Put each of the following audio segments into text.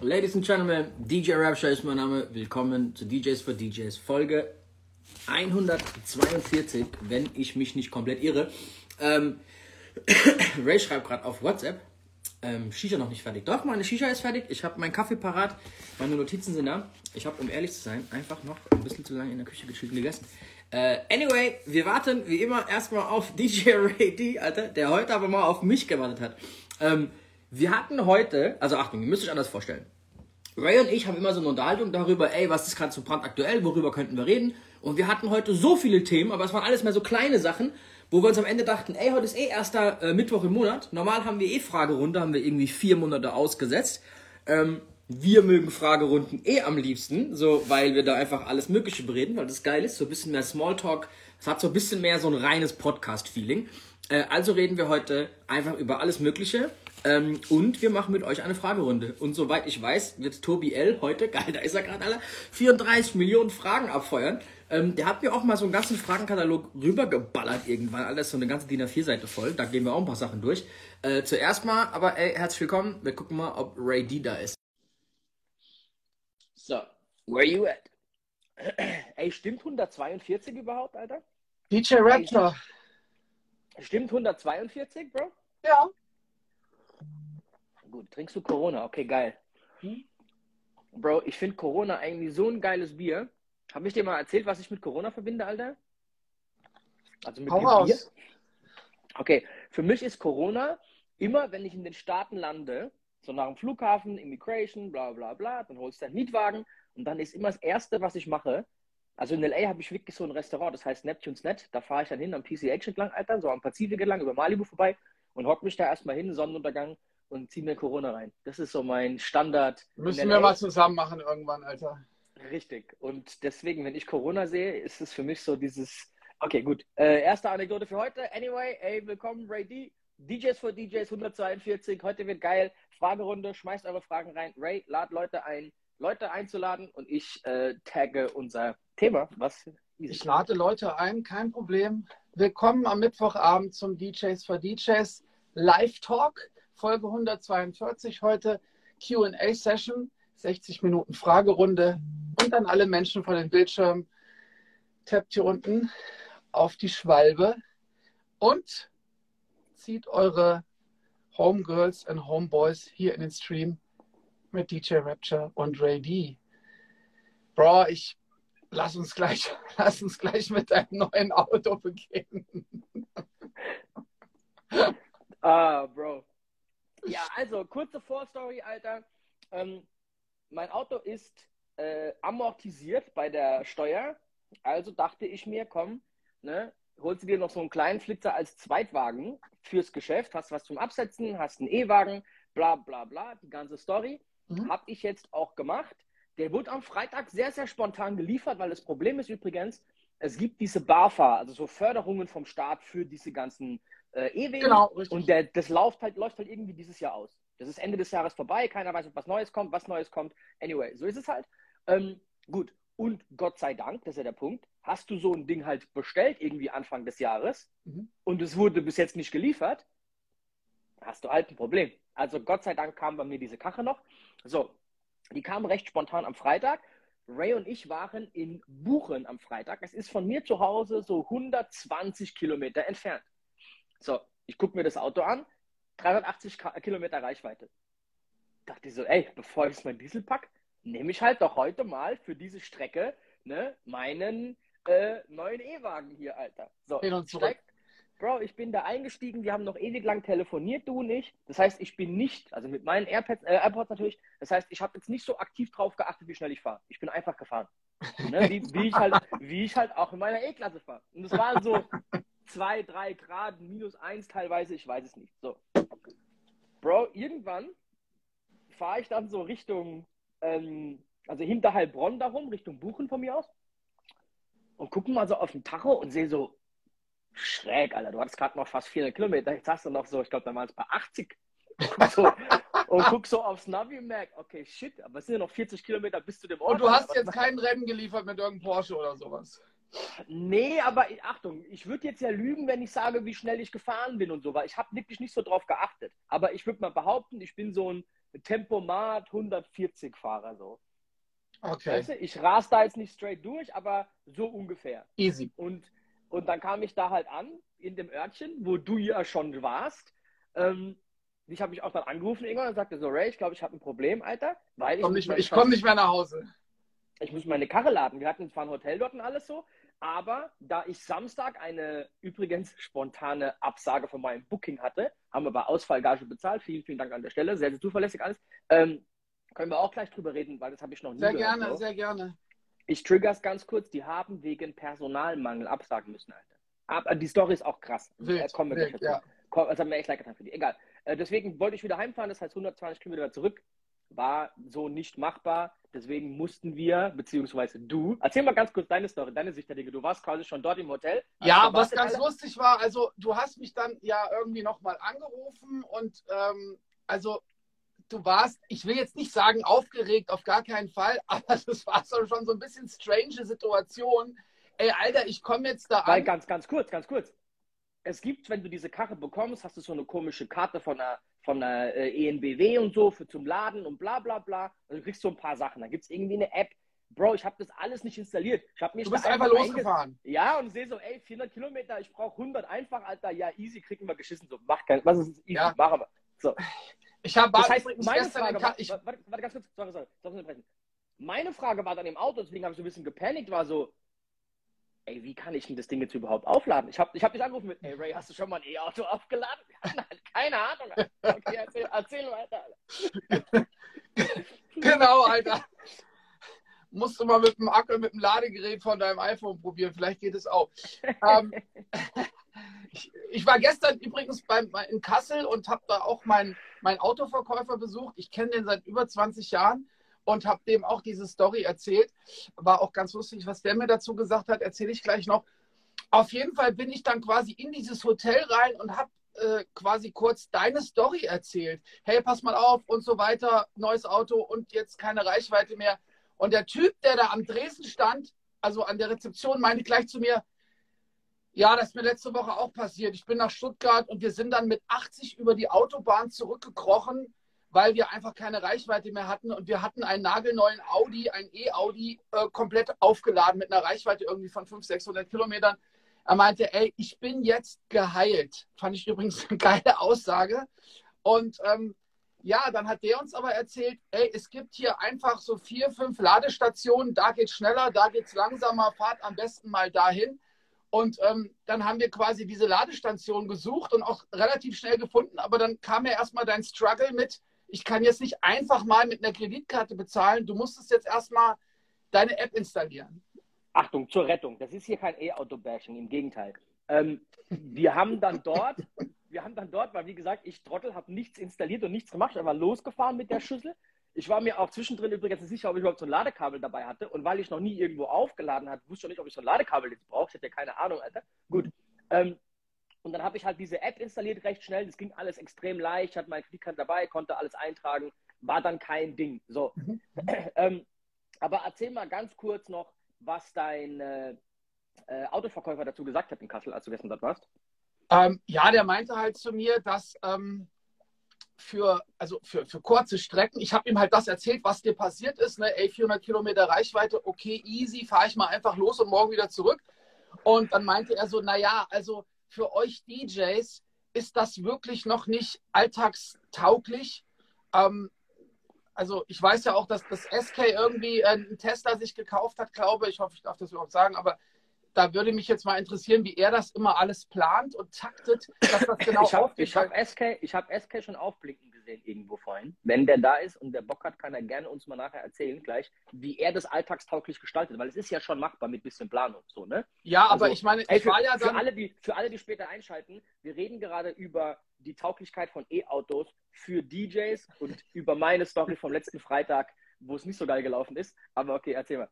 Ladies and Gentlemen, DJ Rapture ist mein Name. Willkommen zu DJs for DJs Folge 142, wenn ich mich nicht komplett irre. Ähm, Ray schreibt gerade auf WhatsApp. Ähm, Shisha noch nicht fertig. Doch, meine Shisha ist fertig. Ich habe meinen Kaffee parat. Meine Notizen sind da. Ich habe, um ehrlich zu sein, einfach noch ein bisschen zu lange in der Küche gechillt gegessen. Äh, anyway, wir warten wie immer erstmal auf DJ Ray D, Alter, der heute aber mal auf mich gewartet hat. Ähm, wir hatten heute, also Achtung, ihr müsst euch anders vorstellen. Ray und ich haben immer so eine Unterhaltung darüber, ey, was ist gerade so brandaktuell, worüber könnten wir reden? Und wir hatten heute so viele Themen, aber es waren alles mehr so kleine Sachen, wo wir uns am Ende dachten, ey, heute ist eh erster äh, Mittwoch im Monat. Normal haben wir eh Fragerunde, haben wir irgendwie vier Monate ausgesetzt. Ähm, wir mögen Fragerunden eh am liebsten, so, weil wir da einfach alles Mögliche bereden, weil das geil ist, so ein bisschen mehr Smalltalk. Es hat so ein bisschen mehr so ein reines Podcast-Feeling. Äh, also reden wir heute einfach über alles Mögliche. Ähm, und wir machen mit euch eine Fragerunde. Und soweit ich weiß, wird Tobi L. heute, geil, da ist er gerade alle, 34 Millionen Fragen abfeuern. Ähm, der hat mir auch mal so einen ganzen Fragenkatalog rübergeballert irgendwann. Alles so eine ganze DIN A4-Seite voll. Da gehen wir auch ein paar Sachen durch. Äh, zuerst mal, aber ey, herzlich willkommen. Wir gucken mal, ob Ray D da ist. So, where you at? Ey, stimmt 142 überhaupt, Alter? DJ Raptor. Stimmt 142, Bro? Ja. Gut, trinkst du Corona? Okay, geil. Hm? Bro, ich finde Corona eigentlich so ein geiles Bier. Habe ich dir mal erzählt, was ich mit Corona verbinde, Alter? Also mit Hau. Bier? Okay, für mich ist Corona immer, wenn ich in den Staaten lande, so nach dem Flughafen, Immigration, bla bla bla, dann holst du einen Mietwagen und dann ist immer das Erste, was ich mache. Also in LA habe ich wirklich so ein Restaurant, das heißt Neptune's Net. Da fahre ich dann hin am PCH entlang, Alter, so am Pazifik entlang, über Malibu vorbei und hock mich da erstmal hin, Sonnenuntergang und zieh mir Corona rein. Das ist so mein Standard. Müssen wir mal zusammen machen irgendwann, Alter. Richtig. Und deswegen, wenn ich Corona sehe, ist es für mich so dieses. Okay, gut. Äh, erste Anekdote für heute. Anyway, ey, willkommen, Ray D. DJs for DJs 142. Heute wird geil. Fragerunde. Schmeißt eure Fragen rein. Ray, lad Leute ein, Leute einzuladen und ich äh, tagge unser Thema. Was? Ich lade Leute ein, kein Problem. Willkommen am Mittwochabend zum DJs for DJs Live Talk, Folge 142. Heute QA-Session, 60 Minuten Fragerunde und dann alle Menschen vor den Bildschirmen. Tappt hier unten auf die Schwalbe und zieht eure Homegirls und Homeboys hier in den Stream mit DJ Rapture und Ray D. Bro, ich lass uns gleich, lass uns gleich mit deinem neuen Auto beginnen. Ah, Bro. Ja, also, kurze Vorstory, Alter. Ähm, mein Auto ist äh, amortisiert bei der Steuer. Also dachte ich mir, komm, ne, holst du dir noch so einen kleinen Flitzer als Zweitwagen fürs Geschäft, hast was zum Absetzen, hast einen E-Wagen, bla bla bla, die ganze Story. Mhm. Hab ich jetzt auch gemacht. Der wurde am Freitag sehr, sehr spontan geliefert, weil das Problem ist übrigens, es gibt diese BAFA, also so Förderungen vom Staat für diese ganzen äh, E-Wege. Genau, richtig. Und der, das läuft halt, läuft halt irgendwie dieses Jahr aus. Das ist Ende des Jahres vorbei, keiner weiß, ob was Neues kommt, was Neues kommt. Anyway, so ist es halt. Ähm, gut, und Gott sei Dank, das ist ja der Punkt, hast du so ein Ding halt bestellt, irgendwie Anfang des Jahres, Mhm. und es wurde bis jetzt nicht geliefert, hast du halt ein Problem. Also Gott sei Dank kam bei mir diese Kache noch. So, die kam recht spontan am Freitag. Ray und ich waren in Buchen am Freitag. Es ist von mir zu Hause so 120 Kilometer entfernt. So, ich gucke mir das Auto an, 380 Ka- Kilometer Reichweite. Dachte ich so, ey, bevor ich mein Diesel pack, nehme ich halt doch heute mal für diese Strecke ne, meinen äh, neuen E-Wagen hier, Alter. So, Hin und zurück. steig, Bro, ich bin da eingestiegen, wir haben noch ewig lang telefoniert, du und ich. Das heißt, ich bin nicht, also mit meinen AirPods, äh, AirPods natürlich, das heißt, ich habe jetzt nicht so aktiv drauf geachtet, wie schnell ich fahre. Ich bin einfach gefahren. Ne? Wie, wie, ich halt, wie ich halt auch in meiner E-Klasse fahre. Und es waren so zwei, drei Grad, minus eins teilweise, ich weiß es nicht. So. Bro, irgendwann fahre ich dann so Richtung, ähm, also hinter Heilbronn darum, Richtung Buchen von mir aus. Und gucke mal so auf den Tacho und sehe so, schräg, Alter, du hattest gerade noch fast 400 Kilometer, jetzt hast du noch so, ich glaube, da waren es bei 80. Guck so, und guck so aufs Navi und merk, okay, shit, aber es sind ja noch 40 Kilometer bis zu dem Ort. Und du hast jetzt kein Rennen geliefert mit irgendeinem Porsche oder sowas. Nee, aber Achtung, ich würde jetzt ja lügen, wenn ich sage, wie schnell ich gefahren bin und so, weil ich habe wirklich nicht so drauf geachtet. Aber ich würde mal behaupten, ich bin so ein Tempomat 140 Fahrer so. Okay. Weißt du, ich ras da jetzt nicht straight durch, aber so ungefähr. Easy. Und, und dann kam ich da halt an, in dem Örtchen, wo du ja schon warst. Ähm, ich habe mich auch dann angerufen irgendwann und sagte so, Ray, ich glaube, ich habe ein Problem, Alter. Weil Ich komme nicht, mehr- ich komm nicht mehr nach Hause. ich muss meine Karre laden. Wir hatten zwar ein Hotel dort und alles so, aber da ich Samstag eine übrigens spontane Absage von meinem Booking hatte, haben wir bei Ausfallgage bezahlt. Vielen, vielen Dank an der Stelle. Sehr, sehr zuverlässig alles. Ähm, können wir auch gleich drüber reden, weil das habe ich noch nie Sehr gehört. gerne, so. sehr gerne. Ich triggers ganz kurz. Die haben wegen Personalmangel absagen müssen, Alter. Aber die Story ist auch krass. Wild, Äh, kommen wir wild, ja. Komm, Das hat mir echt leid getan für die. Egal. Äh, deswegen wollte ich wieder heimfahren. Das heißt 120 Kilometer zurück. War so nicht machbar. Deswegen mussten wir, beziehungsweise du, erzähl mal ganz kurz deine Story, deine Sicht der Dinge. Du warst quasi schon dort im Hotel. Ja, was gewartet, ganz Alter. lustig war, also du hast mich dann ja irgendwie nochmal angerufen und ähm, also du warst, ich will jetzt nicht sagen aufgeregt, auf gar keinen Fall, aber das war so schon so ein bisschen strange Situation. Ey, Alter, ich komme jetzt da Weil an. ganz, ganz kurz, ganz kurz. Es gibt, wenn du diese Karre bekommst, hast du so eine komische Karte von einer, von einer äh, ENBW und so für zum Laden und bla bla bla. Und du kriegst so ein paar Sachen. Da gibt es irgendwie eine App. Bro, ich habe das alles nicht installiert. Ich habe mich Du bist einfach einge- losgefahren. Ja, und sehe so, ey, 400 Kilometer, ich brauche 100 einfach, Alter. Ja, easy, kriegen wir geschissen. So, mach kein, was ist easy, Ja. machen wir. So. Ich habe Das heißt, meine Frage war, ich, warte, warte ganz kurz, sorry, sorry, sorry. Meine Frage war dann im Auto, deswegen habe ich so ein bisschen gepanikt, war so, ey, wie kann ich denn das Ding jetzt überhaupt aufladen? Ich habe ich hab dich angerufen mit, ey Ray, hast du schon mal ein E-Auto aufgeladen? Halt keine Ahnung. Okay, erzähl, erzähl weiter. Alter. Genau, Alter. Musst du mal mit dem Akku, mit dem Ladegerät von deinem iPhone probieren. Vielleicht geht es auch. ähm, ich, ich war gestern übrigens beim, in Kassel und habe da auch meinen mein Autoverkäufer besucht. Ich kenne den seit über 20 Jahren und habe dem auch diese Story erzählt. War auch ganz lustig, was der mir dazu gesagt hat, erzähle ich gleich noch. Auf jeden Fall bin ich dann quasi in dieses Hotel rein und habe äh, quasi kurz deine Story erzählt. Hey, pass mal auf und so weiter, neues Auto und jetzt keine Reichweite mehr. Und der Typ, der da am Dresden stand, also an der Rezeption, meinte gleich zu mir, ja, das ist mir letzte Woche auch passiert. Ich bin nach Stuttgart und wir sind dann mit 80 über die Autobahn zurückgekrochen, weil wir einfach keine Reichweite mehr hatten. Und wir hatten einen nagelneuen Audi, ein E-Audi, äh, komplett aufgeladen mit einer Reichweite irgendwie von 500, 600 Kilometern. Er meinte, ey, ich bin jetzt geheilt. Fand ich übrigens eine geile Aussage. Und ähm, ja, dann hat der uns aber erzählt, ey, es gibt hier einfach so vier, fünf Ladestationen, da geht's schneller, da geht's langsamer, fahrt am besten mal dahin. Und ähm, dann haben wir quasi diese Ladestation gesucht und auch relativ schnell gefunden. Aber dann kam ja erstmal dein Struggle mit, ich kann jetzt nicht einfach mal mit einer Kreditkarte bezahlen. Du musstest jetzt erstmal deine App installieren. Achtung, zur Rettung. Das ist hier kein E-Auto-Bashing, im Gegenteil. Ähm, wir haben dann dort, wir haben dann dort, weil wie gesagt, ich Trottel habe nichts installiert und nichts gemacht, ich war losgefahren mit der Schüssel. Ich war mir auch zwischendrin übrigens nicht sicher, ob ich überhaupt so ein Ladekabel dabei hatte. Und weil ich noch nie irgendwo aufgeladen hatte, wusste ich nicht, ob ich so ein Ladekabel jetzt brauche. Ich hatte ja keine Ahnung, Alter. Gut. Ähm, und dann habe ich halt diese App installiert recht schnell. Das ging alles extrem leicht. Ich hatte meine Kreditkarte dabei, konnte alles eintragen. War dann kein Ding. So. Mhm. ähm, aber erzähl mal ganz kurz noch, was dein äh, äh, Autoverkäufer dazu gesagt hat in Kassel, als du gestern dort warst. Ähm, ja, der meinte halt zu mir, dass ähm, für, also für, für kurze Strecken, ich habe ihm halt das erzählt, was dir passiert ist, ne? ey, 400 Kilometer Reichweite, okay, easy, fahre ich mal einfach los und morgen wieder zurück. Und dann meinte er so, naja, also für euch DJs ist das wirklich noch nicht alltagstauglich. Ähm, also ich weiß ja auch, dass das SK irgendwie äh, einen Tesla sich gekauft hat, glaube ich. Ich hoffe, ich darf das überhaupt sagen, aber da würde mich jetzt mal interessieren, wie er das immer alles plant und taktet, dass das genau ich habe hab SK, ich hab SK schon aufblinken gesehen irgendwo vorhin. Wenn der da ist und der Bock hat, kann er gerne uns mal nachher erzählen gleich, wie er das alltagstauglich gestaltet. Weil es ist ja schon machbar mit bisschen Planung. So, ne? ja, aber Also, ich meine, Ey, ich für, war ja für, alle, die, für alle, die später einschalten, wir reden gerade über die Tauglichkeit von E-Autos für DJs und über meine Story vom letzten Freitag, wo es nicht so geil gelaufen ist. Aber okay, erzähl mal.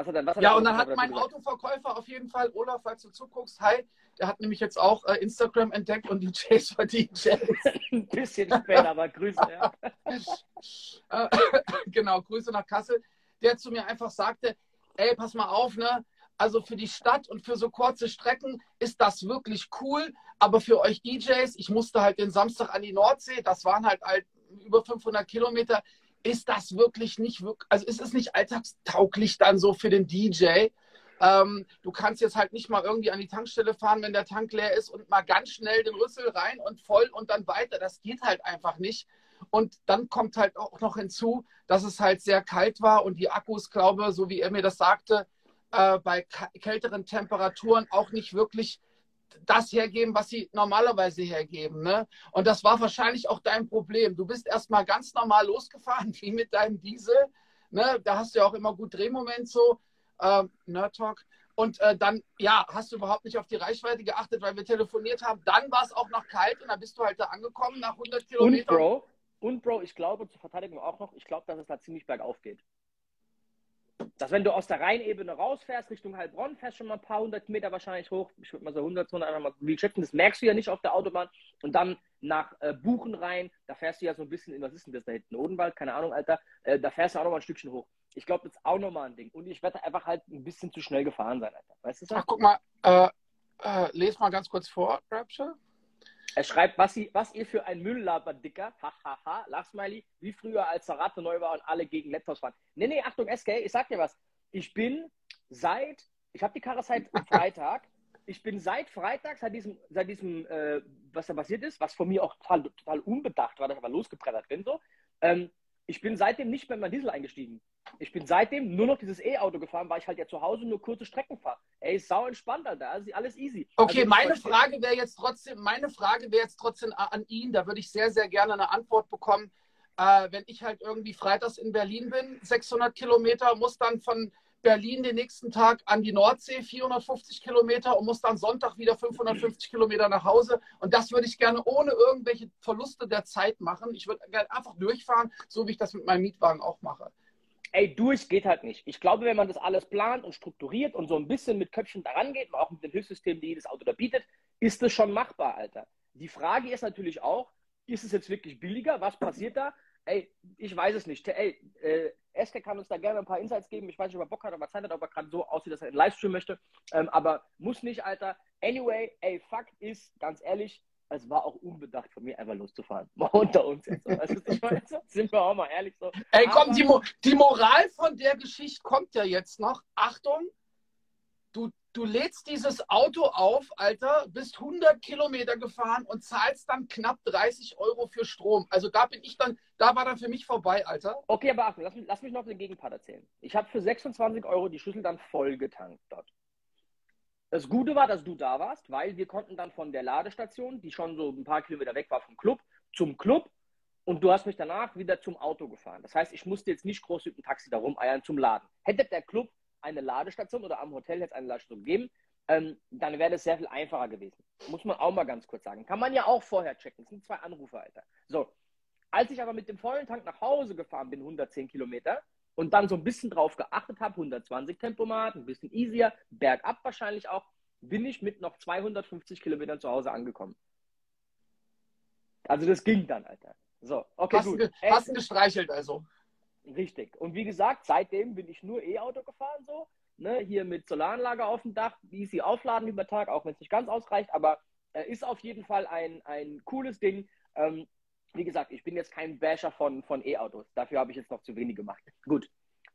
Was hat, denn- was hat Ja, und dann hat mein gesagt? Autoverkäufer auf jeden Fall, Olaf, falls du zuguckst, hi, der hat nämlich jetzt auch äh, Instagram entdeckt und DJs für DJs. Ein bisschen später, aber Grüße. Ja. Äh, genau, Grüße nach Kassel, der zu mir einfach sagte, ey, pass mal auf, ne? Also für die Stadt und für so kurze Strecken ist das wirklich cool, aber für euch DJs, ich musste halt den Samstag an die Nordsee, das waren halt, halt über 500 Kilometer, ist das wirklich nicht, also ist es nicht alltagstauglich dann so für den DJ? Ähm, du kannst jetzt halt nicht mal irgendwie an die Tankstelle fahren, wenn der Tank leer ist und mal ganz schnell den Rüssel rein und voll und dann weiter. Das geht halt einfach nicht. Und dann kommt halt auch noch hinzu, dass es halt sehr kalt war und die Akkus, glaube so wie er mir das sagte, äh, bei kälteren Temperaturen auch nicht wirklich das hergeben, was sie normalerweise hergeben. Ne? Und das war wahrscheinlich auch dein Problem. Du bist erstmal ganz normal losgefahren, wie mit deinem Diesel. Ne? Da hast du ja auch immer gut Drehmoment so, äh, Nerd Talk. Und äh, dann, ja, hast du überhaupt nicht auf die Reichweite geachtet, weil wir telefoniert haben. Dann war es auch noch kalt und dann bist du halt da angekommen nach 100 Kilometern. Und Bro, und Bro, ich glaube, zur Verteidigung auch noch, ich glaube, dass es da ziemlich bergauf geht dass wenn du aus der Rheinebene rausfährst, Richtung Heilbronn, fährst schon mal ein paar hundert Meter wahrscheinlich hoch. Ich würde mal so 100, 200 einfach mal wie schätzen. Das merkst du ja nicht auf der Autobahn. Und dann nach äh, Buchen rein, da fährst du ja so ein bisschen in, was ist denn das da hinten? Odenwald? Keine Ahnung, Alter. Äh, da fährst du auch noch mal ein Stückchen hoch. Ich glaube, das ist auch nochmal ein Ding. Und ich werde einfach halt ein bisschen zu schnell gefahren sein, Alter. Weißt du das? Ach, guck mal, äh, äh, les mal ganz kurz vor, Rapture. Er schreibt, was, sie, was ihr für ein Müll labert, Dicker. Hahaha, Lachsmiley. Wie früher, als Sarate neu war und alle gegen Laptops waren. Nee, nee, Achtung, SK, ich sag dir was. Ich bin seit, ich habe die Karre seit Freitag. Ich bin seit Freitag, seit diesem, seit diesem äh, was da passiert ist, was von mir auch total, total unbedacht war, dass ich aber losgebrettert bin, so. Ähm, ich bin seitdem nicht mehr in mein Diesel eingestiegen. Ich bin seitdem nur noch dieses E-Auto gefahren, weil ich halt ja zu Hause nur kurze Strecken fahre. Ey, ist sau entspannt, Alter. Also alles easy. Okay, also, meine Frage wäre jetzt trotzdem, meine Frage wäre jetzt trotzdem an ihn. Da würde ich sehr, sehr gerne eine Antwort bekommen. Äh, wenn ich halt irgendwie freitags in Berlin bin, 600 Kilometer, muss dann von Berlin den nächsten Tag an die Nordsee, 450 Kilometer und muss dann Sonntag wieder 550 Kilometer nach Hause. Und das würde ich gerne ohne irgendwelche Verluste der Zeit machen. Ich würde gerne einfach durchfahren, so wie ich das mit meinem Mietwagen auch mache. Ey, durch geht halt nicht. Ich glaube, wenn man das alles plant und strukturiert und so ein bisschen mit Köpfchen daran geht, auch mit den Hilfssystemen, die jedes Auto da bietet, ist das schon machbar, Alter. Die Frage ist natürlich auch, ist es jetzt wirklich billiger? Was passiert da? Ey, ich weiß es nicht. Ey, äh, Eske kann uns da gerne ein paar Insights geben. Ich weiß nicht, ob er Bock hat, ob er Zeit hat, ob er gerade so aussieht, dass er einen Livestream möchte. Ähm, aber muss nicht, Alter. Anyway, ey, Fakt ist, ganz ehrlich, es war auch unbedacht von mir, einfach loszufahren. Mal unter uns jetzt. So. Also, meine, sind wir auch mal ehrlich so. Ey, komm, die, Mo die Moral von der Geschichte kommt ja jetzt noch. Achtung, du du lädst dieses Auto auf, Alter, bist 100 Kilometer gefahren und zahlst dann knapp 30 Euro für Strom. Also da bin ich dann, da war dann für mich vorbei, Alter. Okay, aber Achtung, lass, lass mich noch den Gegenpart erzählen. Ich habe für 26 Euro die Schüssel dann voll getankt dort. Das Gute war, dass du da warst, weil wir konnten dann von der Ladestation, die schon so ein paar Kilometer weg war vom Club, zum Club und du hast mich danach wieder zum Auto gefahren. Das heißt, ich musste jetzt nicht groß mit dem Taxi da rumeiern zum Laden. Hätte der Club eine Ladestation oder am Hotel jetzt eine Ladestation geben, ähm, dann wäre das sehr viel einfacher gewesen. Muss man auch mal ganz kurz sagen. Kann man ja auch vorher checken. Das sind zwei Anrufe, Alter. So. Als ich aber mit dem vollen Tank nach Hause gefahren bin, 110 Kilometer, und dann so ein bisschen drauf geachtet habe, 120 Tempomat, ein bisschen easier, bergab wahrscheinlich auch, bin ich mit noch 250 Kilometern zu Hause angekommen. Also das ging dann, Alter. So, okay, hast gut. Hast du gestreichelt also? Richtig. Und wie gesagt, seitdem bin ich nur E-Auto gefahren, so. Ne, hier mit Solaranlage auf dem Dach, easy aufladen über Tag, auch wenn es nicht ganz ausreicht, aber äh, ist auf jeden Fall ein, ein cooles Ding. Ähm, wie gesagt, ich bin jetzt kein Basher von, von E-Autos. Dafür habe ich jetzt noch zu wenig gemacht. Gut.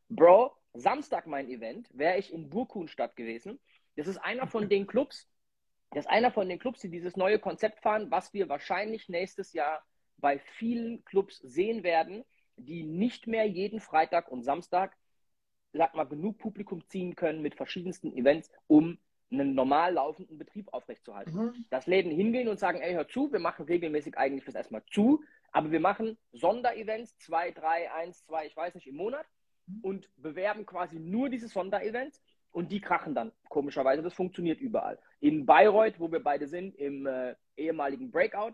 Bro, Samstag mein Event, wäre ich in Burkunstadt gewesen. Das ist einer von den Clubs, das ist einer von den Clubs, die dieses neue Konzept fahren, was wir wahrscheinlich nächstes Jahr bei vielen Clubs sehen werden die nicht mehr jeden Freitag und Samstag, sag mal, genug Publikum ziehen können mit verschiedensten Events, um einen normal laufenden Betrieb aufrechtzuerhalten. Mhm. Dass Läden hingehen und sagen, ey, hör zu, wir machen regelmäßig eigentlich fürs erstmal zu, aber wir machen Sonderevents, zwei, drei, eins, zwei, ich weiß nicht, im Monat mhm. und bewerben quasi nur diese Sonderevents und die krachen dann, komischerweise. Das funktioniert überall. In Bayreuth, wo wir beide sind, im äh, ehemaligen Breakout,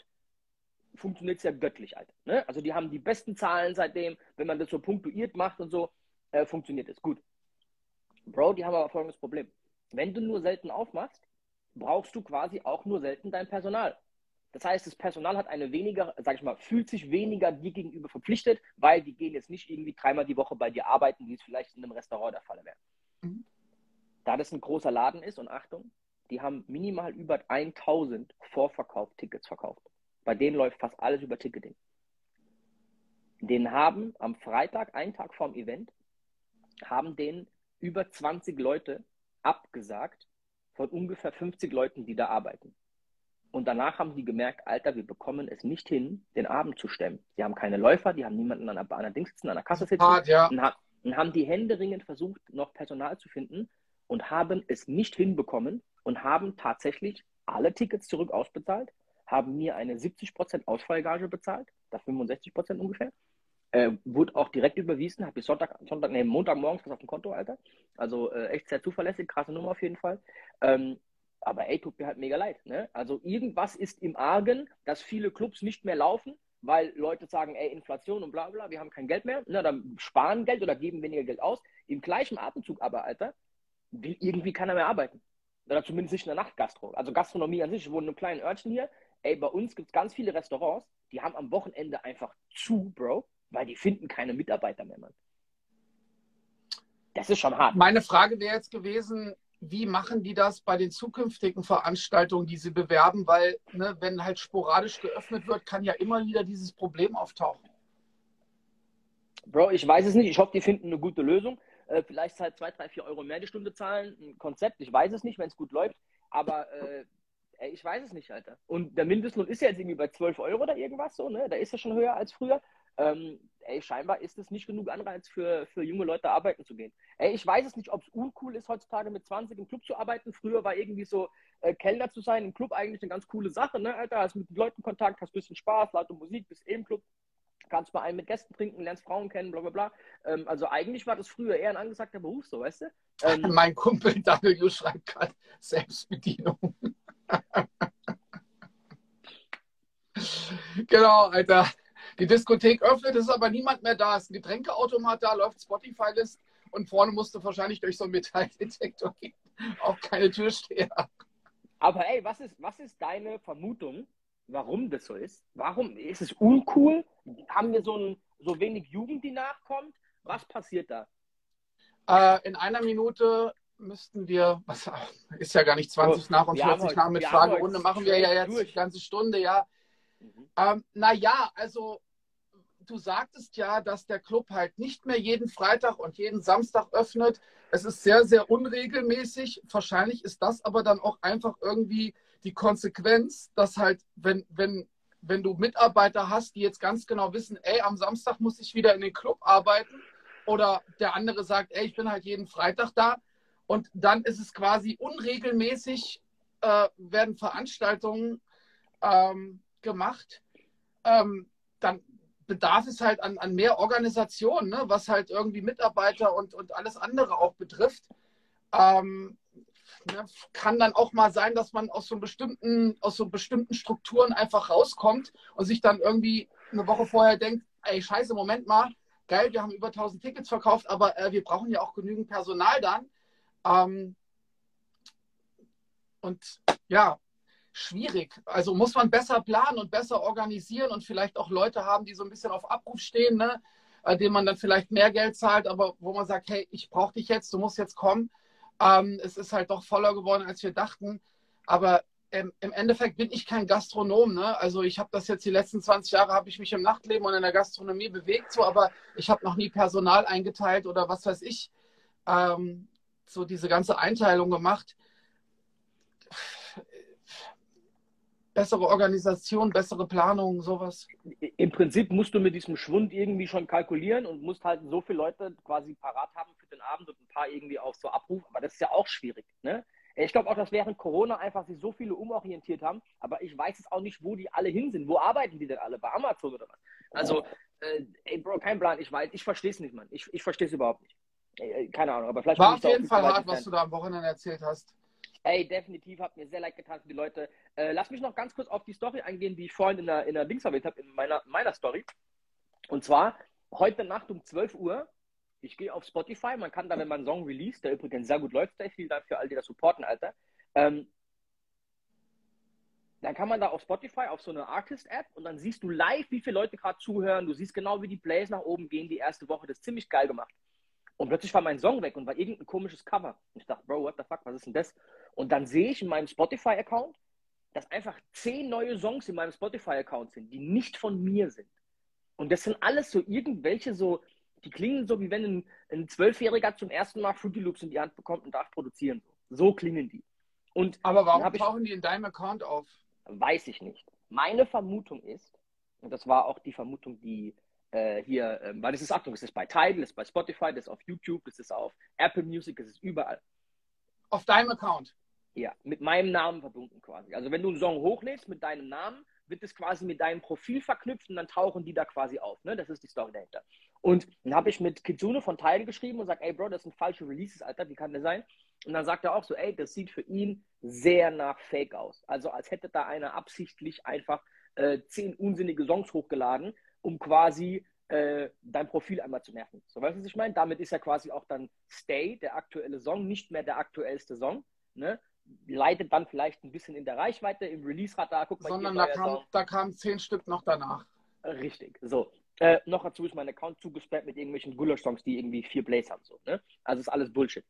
funktioniert es ja göttlich, Alter. Ne? Also die haben die besten Zahlen seitdem, wenn man das so punktuiert macht und so, äh, funktioniert es. Gut. Bro, die haben aber folgendes Problem. Wenn du nur selten aufmachst, brauchst du quasi auch nur selten dein Personal. Das heißt, das Personal hat eine weniger, sag ich mal, fühlt sich weniger dir gegenüber verpflichtet, weil die gehen jetzt nicht irgendwie dreimal die Woche bei dir arbeiten, wie es vielleicht in einem Restaurant der Fall wäre. Mhm. Da das ein großer Laden ist und Achtung, die haben minimal über 1000 Vorverkauf-Tickets verkauft. Bei denen läuft fast alles über Ticketing. Den haben am Freitag, einen Tag vorm Event, haben den über 20 Leute abgesagt von ungefähr 50 Leuten, die da arbeiten. Und danach haben die gemerkt, Alter, wir bekommen es nicht hin, den Abend zu stemmen. Die haben keine Läufer, die haben niemanden an der, an der Dings sitzen, an der Kasse sitzen. Hart, ja. und, ha und haben die händeringend versucht, noch Personal zu finden und haben es nicht hinbekommen und haben tatsächlich alle Tickets zurück ausbezahlt, haben mir eine 70% Ausfallgage bezahlt, da 65% ungefähr. Äh, wurde auch direkt überwiesen, habe ich Sonntag, Sonntag, nee, Montagmorgens was auf dem Konto, Alter. Also äh, echt sehr zuverlässig, krasse Nummer auf jeden Fall. Ähm, aber ey, tut mir halt mega leid. Ne? Also irgendwas ist im Argen, dass viele Clubs nicht mehr laufen, weil Leute sagen, ey, Inflation und bla bla, wir haben kein Geld mehr. Ne? Dann sparen Geld oder geben weniger Geld aus. Im gleichen Atemzug aber, Alter, will irgendwie keiner mehr arbeiten. Oder zumindest nicht in der Nachtgastro. Also Gastronomie an sich, ich wohne in einem kleinen Örtchen hier. Ey, bei uns gibt es ganz viele Restaurants, die haben am Wochenende einfach zu, Bro, weil die finden keine Mitarbeiter mehr, Mann. Das ist schon hart. Meine Frage wäre jetzt gewesen, wie machen die das bei den zukünftigen Veranstaltungen, die sie bewerben? Weil, ne, wenn halt sporadisch geöffnet wird, kann ja immer wieder dieses Problem auftauchen. Bro, ich weiß es nicht. Ich hoffe, die finden eine gute Lösung. Äh, vielleicht halt zwei, drei, vier Euro mehr die Stunde zahlen. Ein Konzept. Ich weiß es nicht, wenn es gut läuft. Aber äh, ey, ich weiß es nicht, Alter. Und der Mindestlohn ist ja jetzt irgendwie bei 12 Euro oder irgendwas so, ne? Da ist er schon höher als früher. Ähm, ey, scheinbar ist es nicht genug Anreiz für, für junge Leute arbeiten zu gehen. Ey, ich weiß es nicht, ob es uncool ist, heutzutage mit 20 im Club zu arbeiten. Früher war irgendwie so, äh, Kellner zu sein im Club eigentlich eine ganz coole Sache, ne, Alter? Hast mit Leuten Kontakt, hast ein bisschen Spaß, laute Musik, bist eh im Club, kannst mal einen mit Gästen trinken, lernst Frauen kennen, bla bla bla. Ähm, also eigentlich war das früher eher ein angesagter Beruf, so, weißt du? Ähm, mein Kumpel W schreibt gerade Selbstbedienung. Genau, Alter. Die Diskothek öffnet, es ist aber niemand mehr da. Es ist ein Getränkeautomat da, läuft Spotify-List und vorne musst du wahrscheinlich durch so einen Metalldetektor gehen. Auch keine Türsteher. Aber ey, was ist, was ist deine Vermutung, warum das so ist? Warum ist es uncool? Haben wir so, ein, so wenig Jugend, die nachkommt? Was passiert da? Äh, in einer Minute müssten wir, was ist ja gar nicht 20 nach und 40 nach mit Fragerunde, machen wir ja jetzt durch. die ganze Stunde, ja. Mhm. Ähm, naja, also du sagtest ja, dass der Club halt nicht mehr jeden Freitag und jeden Samstag öffnet. Es ist sehr, sehr unregelmäßig. Wahrscheinlich ist das aber dann auch einfach irgendwie die Konsequenz, dass halt, wenn, wenn, wenn du Mitarbeiter hast, die jetzt ganz genau wissen, ey, am Samstag muss ich wieder in den Club arbeiten, oder der andere sagt, ey, ich bin halt jeden Freitag da, und dann ist es quasi unregelmäßig, äh, werden Veranstaltungen ähm, gemacht. Ähm, dann bedarf es halt an, an mehr Organisation, ne? was halt irgendwie Mitarbeiter und, und alles andere auch betrifft. Ähm, ne? Kann dann auch mal sein, dass man aus so bestimmten, aus so bestimmten Strukturen einfach rauskommt und sich dann irgendwie eine Woche vorher denkt, ey, scheiße, Moment mal, geil, wir haben über 1000 Tickets verkauft, aber äh, wir brauchen ja auch genügend Personal dann. Ähm, und ja, schwierig. Also muss man besser planen und besser organisieren und vielleicht auch Leute haben, die so ein bisschen auf Abruf stehen, ne? Denen man dann vielleicht mehr Geld zahlt, aber wo man sagt, hey, ich brauche dich jetzt, du musst jetzt kommen. Ähm, es ist halt doch voller geworden, als wir dachten. Aber ähm, im Endeffekt bin ich kein Gastronom. Ne? Also ich habe das jetzt die letzten 20 Jahre, habe ich mich im Nachtleben und in der Gastronomie bewegt, so, aber ich habe noch nie Personal eingeteilt oder was weiß ich. Ähm, so diese ganze Einteilung gemacht bessere Organisation, bessere Planung, sowas. Im Prinzip musst du mit diesem Schwund irgendwie schon kalkulieren und musst halt so viele Leute quasi parat haben für den Abend und ein paar irgendwie auf so Abruf. Aber das ist ja auch schwierig. Ne? Ich glaube auch, dass während Corona einfach sich so viele umorientiert haben, aber ich weiß es auch nicht, wo die alle hin sind. Wo arbeiten die denn alle? Bei Amazon oder was? Also, äh, ey, Bro, kein Plan. Ich weiß, ich verstehe es nicht, Mann. Ich, ich verstehe es überhaupt nicht. Ey, keine Ahnung, aber vielleicht. War auf jeden Fall hart, was du da am Wochenende erzählt hast. Ey, definitiv, hat mir sehr leid getan für die Leute. Äh, lass mich noch ganz kurz auf die Story eingehen, die ich vorhin in der, in der Dings erwähnt habe, in meiner, meiner Story. Und zwar heute Nacht um 12 Uhr. Ich gehe auf Spotify, man kann da, wenn man einen Song release, der übrigens sehr gut läuft, vielen Dank für all die das supporten, Alter. Ähm, dann kann man da auf Spotify auf so eine Artist-App und dann siehst du live, wie viele Leute gerade zuhören. Du siehst genau, wie die Plays nach oben gehen die erste Woche. Das ist ziemlich geil gemacht. Und plötzlich war mein Song weg und war irgendein komisches Cover. Und ich dachte, Bro, what the fuck, was ist denn das? Und dann sehe ich in meinem Spotify-Account, dass einfach zehn neue Songs in meinem Spotify-Account sind, die nicht von mir sind. Und das sind alles so irgendwelche so, die klingen so, wie wenn ein, ein Zwölfjähriger zum ersten Mal Fruity Loops in die Hand bekommt und darf produzieren. So klingen die. Und Aber warum tauchen die in deinem Account auf? Weiß ich nicht. Meine Vermutung ist, und das war auch die Vermutung, die äh, hier, äh, weil das ist, Achtung, das ist bei Tidal, das ist bei Spotify, das ist auf YouTube, das ist auf Apple Music, das ist überall. Auf deinem Account? Ja, mit meinem Namen verbunden quasi. Also wenn du einen Song hochlädst mit deinem Namen, wird es quasi mit deinem Profil verknüpft und dann tauchen die da quasi auf. Ne? Das ist die Story dahinter. Und dann habe ich mit Kitsune von Tidal geschrieben und sagt, ey Bro, das sind falsche Releases, Alter, wie kann das sein? Und dann sagt er auch so, ey, das sieht für ihn sehr nach Fake aus. Also als hätte da einer absichtlich einfach äh, zehn unsinnige Songs hochgeladen, um quasi äh, dein Profil einmal zu nerven. So weißt du, was ich meine? Damit ist ja quasi auch dann Stay, der aktuelle Song, nicht mehr der aktuellste Song. Ne? Leitet dann vielleicht ein bisschen in der Reichweite, im Release-Radar, guck mal. Sondern da, kam, da kamen zehn Stück noch danach. Richtig, so. Äh, noch dazu ist mein Account zugesperrt mit irgendwelchen Gulasch-Songs, die irgendwie vier Plays haben. So, ne? Also ist alles Bullshit.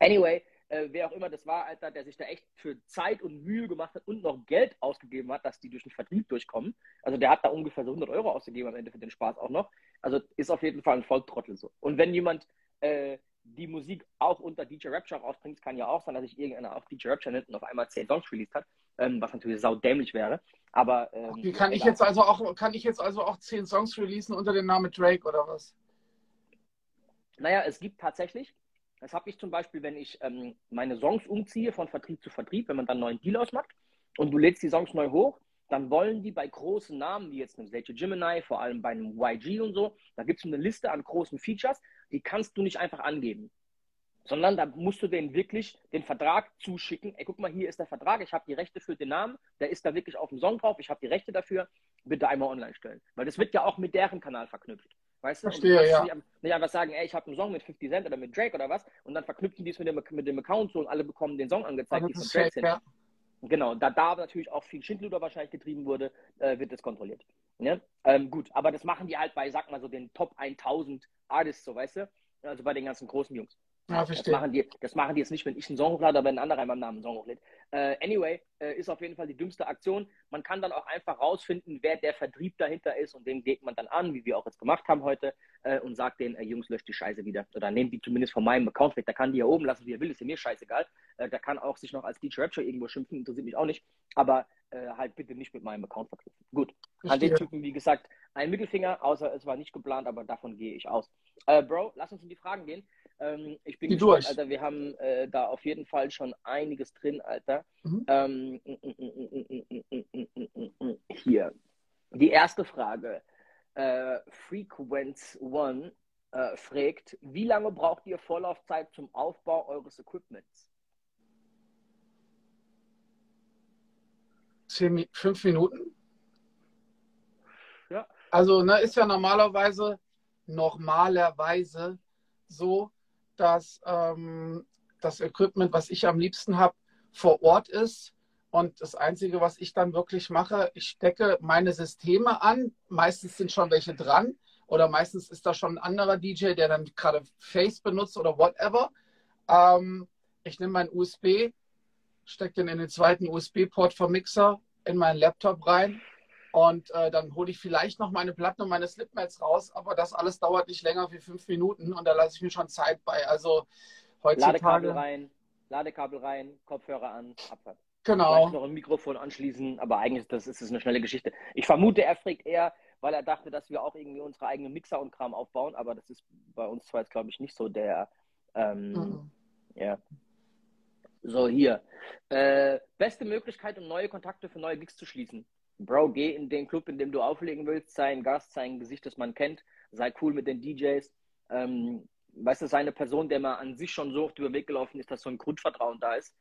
Anyway, äh, wer auch immer das war, Alter, der sich da echt für Zeit und Mühe gemacht hat und noch Geld ausgegeben hat, dass die durch den Vertrieb durchkommen. Also der hat da ungefähr so 100 Euro ausgegeben am Ende für den Spaß auch noch. Also ist auf jeden Fall ein Volltrottel so. Und wenn jemand äh, die Musik auch unter DJ Rapture rausbringt, kann ja auch sein, dass sich irgendeiner auf DJ Rapture nennt und auf einmal 10 Songs released hat, ähm, was natürlich saudämlich wäre. Aber ähm, okay, kann ich jetzt also auch kann ich jetzt also auch 10 Songs releasen unter dem Namen Drake oder was? Naja, es gibt tatsächlich das habe ich zum Beispiel, wenn ich ähm, meine Songs umziehe von Vertrieb zu Vertrieb, wenn man dann einen neuen Deal ausmacht und du lädst die Songs neu hoch, dann wollen die bei großen Namen, wie jetzt einem Stage Gemini, vor allem bei einem YG und so, da gibt es eine Liste an großen Features, die kannst du nicht einfach angeben. Sondern da musst du denen wirklich den Vertrag zuschicken. Ey, guck mal, hier ist der Vertrag, ich habe die Rechte für den Namen, der ist da wirklich auf dem Song drauf, ich habe die Rechte dafür, bitte einmal online stellen. Weil das wird ja auch mit deren Kanal verknüpft. Weißt du? Verstehe, ja. Nicht, nicht, einfach sagen, ey, ich habe einen Song mit 50 Cent oder mit Drake oder was und dann verknüpfen die es mit dem, mit dem Account so und alle bekommen den Song angezeigt, die von Drake sind. Ja. Genau, da da natürlich auch viel Schindluder wahrscheinlich getrieben wurde, äh, wird das kontrolliert. Ja? Ähm, gut, aber das machen die halt bei, sag mal so, den Top 1000 Artists, so weißt du? Also bei den ganzen großen Jungs. Ja. Das machen, die, das machen die jetzt nicht, wenn ich einen Song hochlade, aber wenn ein anderer in meinem Namen einen Song hochlädt. Äh, anyway, äh, ist auf jeden Fall die dümmste Aktion. Man kann dann auch einfach rausfinden, wer der Vertrieb dahinter ist und den geht man dann an, wie wir auch jetzt gemacht haben heute, äh, und sagt denen, Jungs, löscht die Scheiße wieder. Oder nehmt die zumindest von meinem Account weg. Da kann die ja oben lassen, wie er will, ist ja mir scheißegal. Äh, da kann auch sich noch als DJ Rapture irgendwo schimpfen, interessiert mich auch nicht. Aber äh, halt bitte nicht mit meinem Account verknüpfen. Gut. An den Typen, wie gesagt, ein Mittelfinger, außer es war nicht geplant, aber davon gehe ich aus. Bro, lass uns in die Fragen gehen. Ähm, ich bin Die gespannt, durch. Alter. Wir haben äh, da auf jeden Fall schon einiges drin, Alter. Mhm. Ähm, hier. Die erste Frage. Äh, Frequenz One äh, fragt, wie lange braucht ihr Vorlaufzeit zum Aufbau eures Equipments? Zehn, fünf Minuten. Ja. Also, ne, ist ja normalerweise, normalerweise so, dass ähm, das Equipment, was ich am liebsten habe, vor Ort ist. Und das Einzige, was ich dann wirklich mache, ich stecke meine Systeme an. Meistens sind schon welche dran oder meistens ist da schon ein anderer DJ, der dann gerade Face benutzt oder whatever. Ähm, ich nehme meinen USB, stecke den in den zweiten USB-Port vom Mixer in meinen Laptop rein und äh, dann hole ich vielleicht noch meine Platten und meine Slipmats raus, aber das alles dauert nicht länger wie fünf Minuten und da lasse ich mir schon Zeit bei. Also heutzutage. Ladekabel rein, Ladekabel rein, Kopfhörer an, Abfahrt. Genau. Vielleicht noch ein Mikrofon anschließen, aber eigentlich das ist es eine schnelle Geschichte. Ich vermute, er fragt eher, weil er dachte, dass wir auch irgendwie unsere eigenen Mixer und Kram aufbauen, aber das ist bei uns zwar jetzt, glaube ich, nicht so der. Ähm, mhm. Ja. So, hier. Äh, beste Möglichkeit, um neue Kontakte für neue Gigs zu schließen. Bro, geh in den Club, in dem du auflegen willst, sei ein Gast, sei ein Gesicht, das man kennt, sei cool mit den DJs. Ähm, weißt du, sei eine Person, der man an sich schon so oft über den Weg gelaufen ist, dass so ein Grundvertrauen da ist.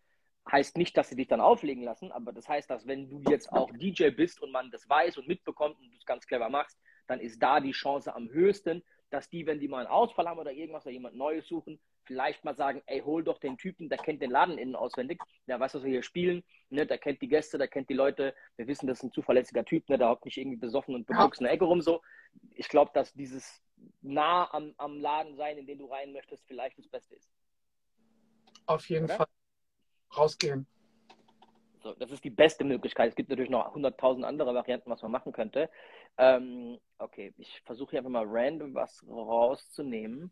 Heißt nicht, dass sie dich dann auflegen lassen, aber das heißt, dass wenn du jetzt auch DJ bist und man das weiß und mitbekommt und du es ganz clever machst, dann ist da die Chance am höchsten, dass die, wenn die mal einen Ausfall haben oder irgendwas oder jemand Neues suchen, vielleicht mal sagen, ey, hol doch den Typen, der kennt den Laden innen auswendig, der weiß, was wir hier spielen, ne, der kennt die Gäste, der kennt die Leute, wir wissen, das ist ein zuverlässiger Typ, ne, der hockt nicht irgendwie besoffen und beguckst in der Ecke rum so. Ich glaube, dass dieses nah am, am Laden sein, in den du rein möchtest, vielleicht das Beste ist. Auf jeden oder? Fall. Rausgehen. So, das ist die beste Möglichkeit. Es gibt natürlich noch 100.000 andere Varianten, was man machen könnte. Ähm, okay, ich versuche hier einfach mal random was rauszunehmen.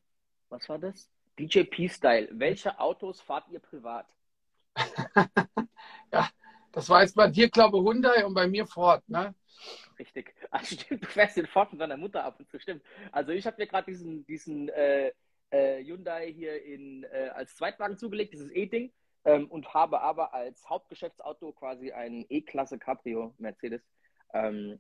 Was war das? DJP-Style. Welche Autos fahrt ihr privat? ja, das war jetzt bei dir, glaube ich, Hyundai und bei mir Ford, ne? Richtig. Also stimmt, du fährst den Ford mit deiner Mutter ab und zu, stimmt. Also ich habe mir gerade diesen, diesen äh, äh, Hyundai hier in, äh, als Zweitwagen zugelegt, dieses E-Ding, ähm, und habe aber als Hauptgeschäftsauto quasi einen E-Klasse Cabrio Mercedes. Ähm,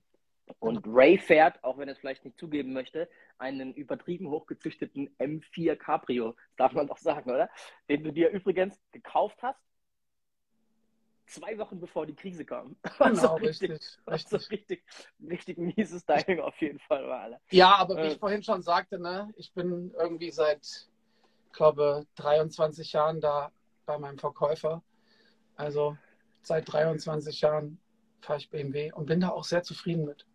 und Ray fährt, auch wenn er es vielleicht nicht zugeben möchte, einen übertrieben hochgezüchteten M4 Cabrio, darf man doch sagen, oder? Den du dir übrigens gekauft hast, zwei Wochen bevor die Krise kam. Genau, richtig, richtig, also richtig, richtig mieses Styling auf jeden Fall war alle. Ja, aber wie äh, ich vorhin schon sagte, ne, ich bin irgendwie seit, glaube 23 Jahren da bei meinem Verkäufer. Also seit 23 Jahren fahre ich BMW und bin da auch sehr zufrieden mit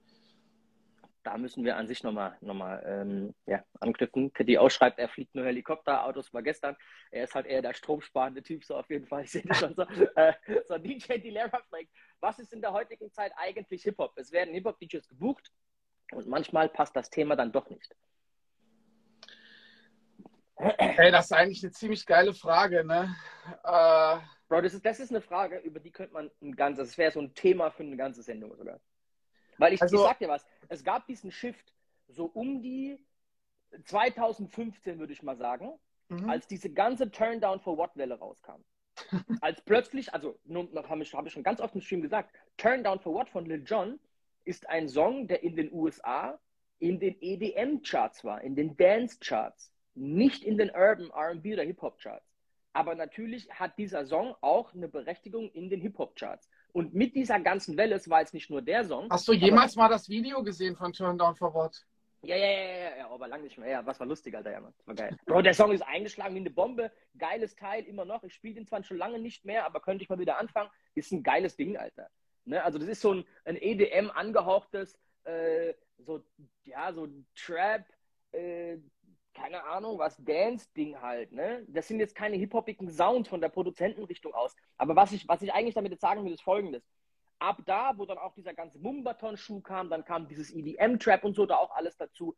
da müssen wir an sich nochmal noch mal, ähm, ja, anknüpfen. Teddy ausschreibt, er fliegt nur Helikopterautos, war gestern. Er ist halt eher der stromsparende Typ, so auf jeden Fall. Ich sehe das schon so. äh, so, DJ Dilera fragt, was ist in der heutigen Zeit eigentlich Hip-Hop? Es werden Hip-Hop-DJs gebucht und manchmal passt das Thema dann doch nicht. Hey, das ist eigentlich eine ziemlich geile Frage, ne? Äh, Bro, das ist, das ist eine Frage, über die könnte man ein ganzes, das wäre so ein Thema für eine ganze Sendung sogar. Weil ich, also, ich sag dir was, es gab diesen Shift so um die 2015, würde ich mal sagen, mhm. als diese ganze Turndown for What Welle rauskam. als plötzlich, also habe ich, hab ich schon ganz oft im Stream gesagt, Turndown for What von Lil Jon ist ein Song, der in den USA in den EDM-Charts war, in den Dance-Charts, nicht in den Urban RB oder Hip-Hop-Charts. Aber natürlich hat dieser Song auch eine Berechtigung in den Hip-Hop-Charts. Und mit dieser ganzen Welle, es war jetzt nicht nur der Song. Hast du jemals mal das Video gesehen von Turn Down for What? Ja, ja, ja, ja, ja, aber lange nicht mehr. Ja, was war lustig, Alter, ja, Mann. War geil. Bro, der Song ist eingeschlagen wie eine Bombe. Geiles Teil, immer noch. Ich spiele den zwar schon lange nicht mehr, aber könnte ich mal wieder anfangen. Ist ein geiles Ding, Alter. Ne? Also, das ist so ein, ein EDM angehauchtes, äh, so, ja, so Trap, äh, keine Ahnung, was Dance-Ding halt, ne? Das sind jetzt keine hip-hopigen Sounds von der Produzentenrichtung aus. Aber was ich, was ich eigentlich damit jetzt sagen will, ist folgendes. Ab da, wo dann auch dieser ganze Mumbaton-Schuh kam, dann kam dieses EDM-Trap und so, da auch alles dazu.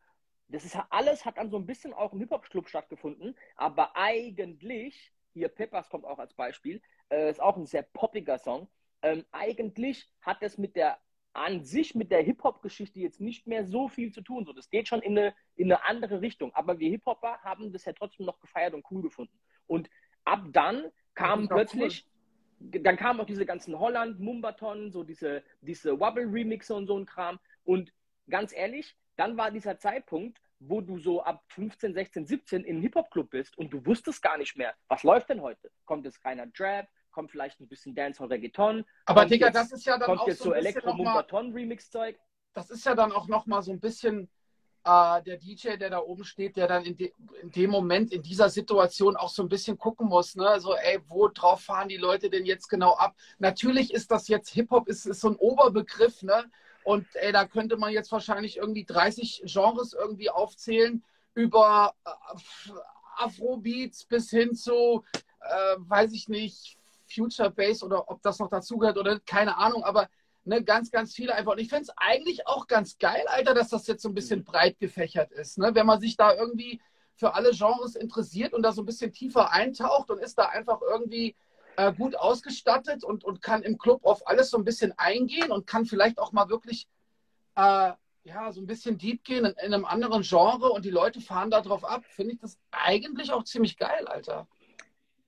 Das ist alles, hat dann so ein bisschen auch im Hip-Hop-Club stattgefunden, aber eigentlich, hier Peppers kommt auch als Beispiel, äh, ist auch ein sehr poppiger Song. Ähm, eigentlich hat es mit der an sich mit der Hip-Hop-Geschichte jetzt nicht mehr so viel zu tun. So, das geht schon in eine, in eine andere Richtung. Aber wir Hip-Hopper haben das ja trotzdem noch gefeiert und cool gefunden. Und ab dann kamen plötzlich, cool. dann kamen auch diese ganzen Holland, Mumbaton, so diese, diese Wobble-Remixe und so ein Kram. Und ganz ehrlich, dann war dieser Zeitpunkt, wo du so ab 15, 16, 17 im Hip-Hop-Club bist und du wusstest gar nicht mehr, was läuft denn heute? Kommt es reiner Drap? Kommt vielleicht ein bisschen Dancehall Reggaeton. Aber Digga, das ist ja dann kommt auch jetzt so, so elektro mumbaton remix zeug Das ist ja dann auch nochmal so ein bisschen äh, der DJ, der da oben steht, der dann in, de in, dem Moment, in dieser Situation auch so ein bisschen gucken muss, ne? So, ey, wo drauf fahren die Leute denn jetzt genau ab? Natürlich ist das jetzt Hip-Hop, ist, ist so ein Oberbegriff, ne? Und ey, da könnte man jetzt wahrscheinlich irgendwie 30 Genres irgendwie aufzählen, über äh, Afrobeats bis hin zu, äh, weiß ich nicht, Future Bass oder ob das noch dazugehört oder keine Ahnung, aber ne, ganz, ganz viele einfach. Und ich finde es eigentlich auch ganz geil, Alter, dass das jetzt so ein bisschen breit gefächert ist. Ne? Wenn man sich da irgendwie für alle Genres interessiert und da so ein bisschen tiefer eintaucht und ist da einfach irgendwie äh, gut ausgestattet und, und kann im Club auf alles so ein bisschen eingehen und kann vielleicht auch mal wirklich äh, ja, so ein bisschen deep gehen in, in, einem anderen Genre und die Leute fahren da drauf ab, finde ich das eigentlich auch ziemlich geil, Alter.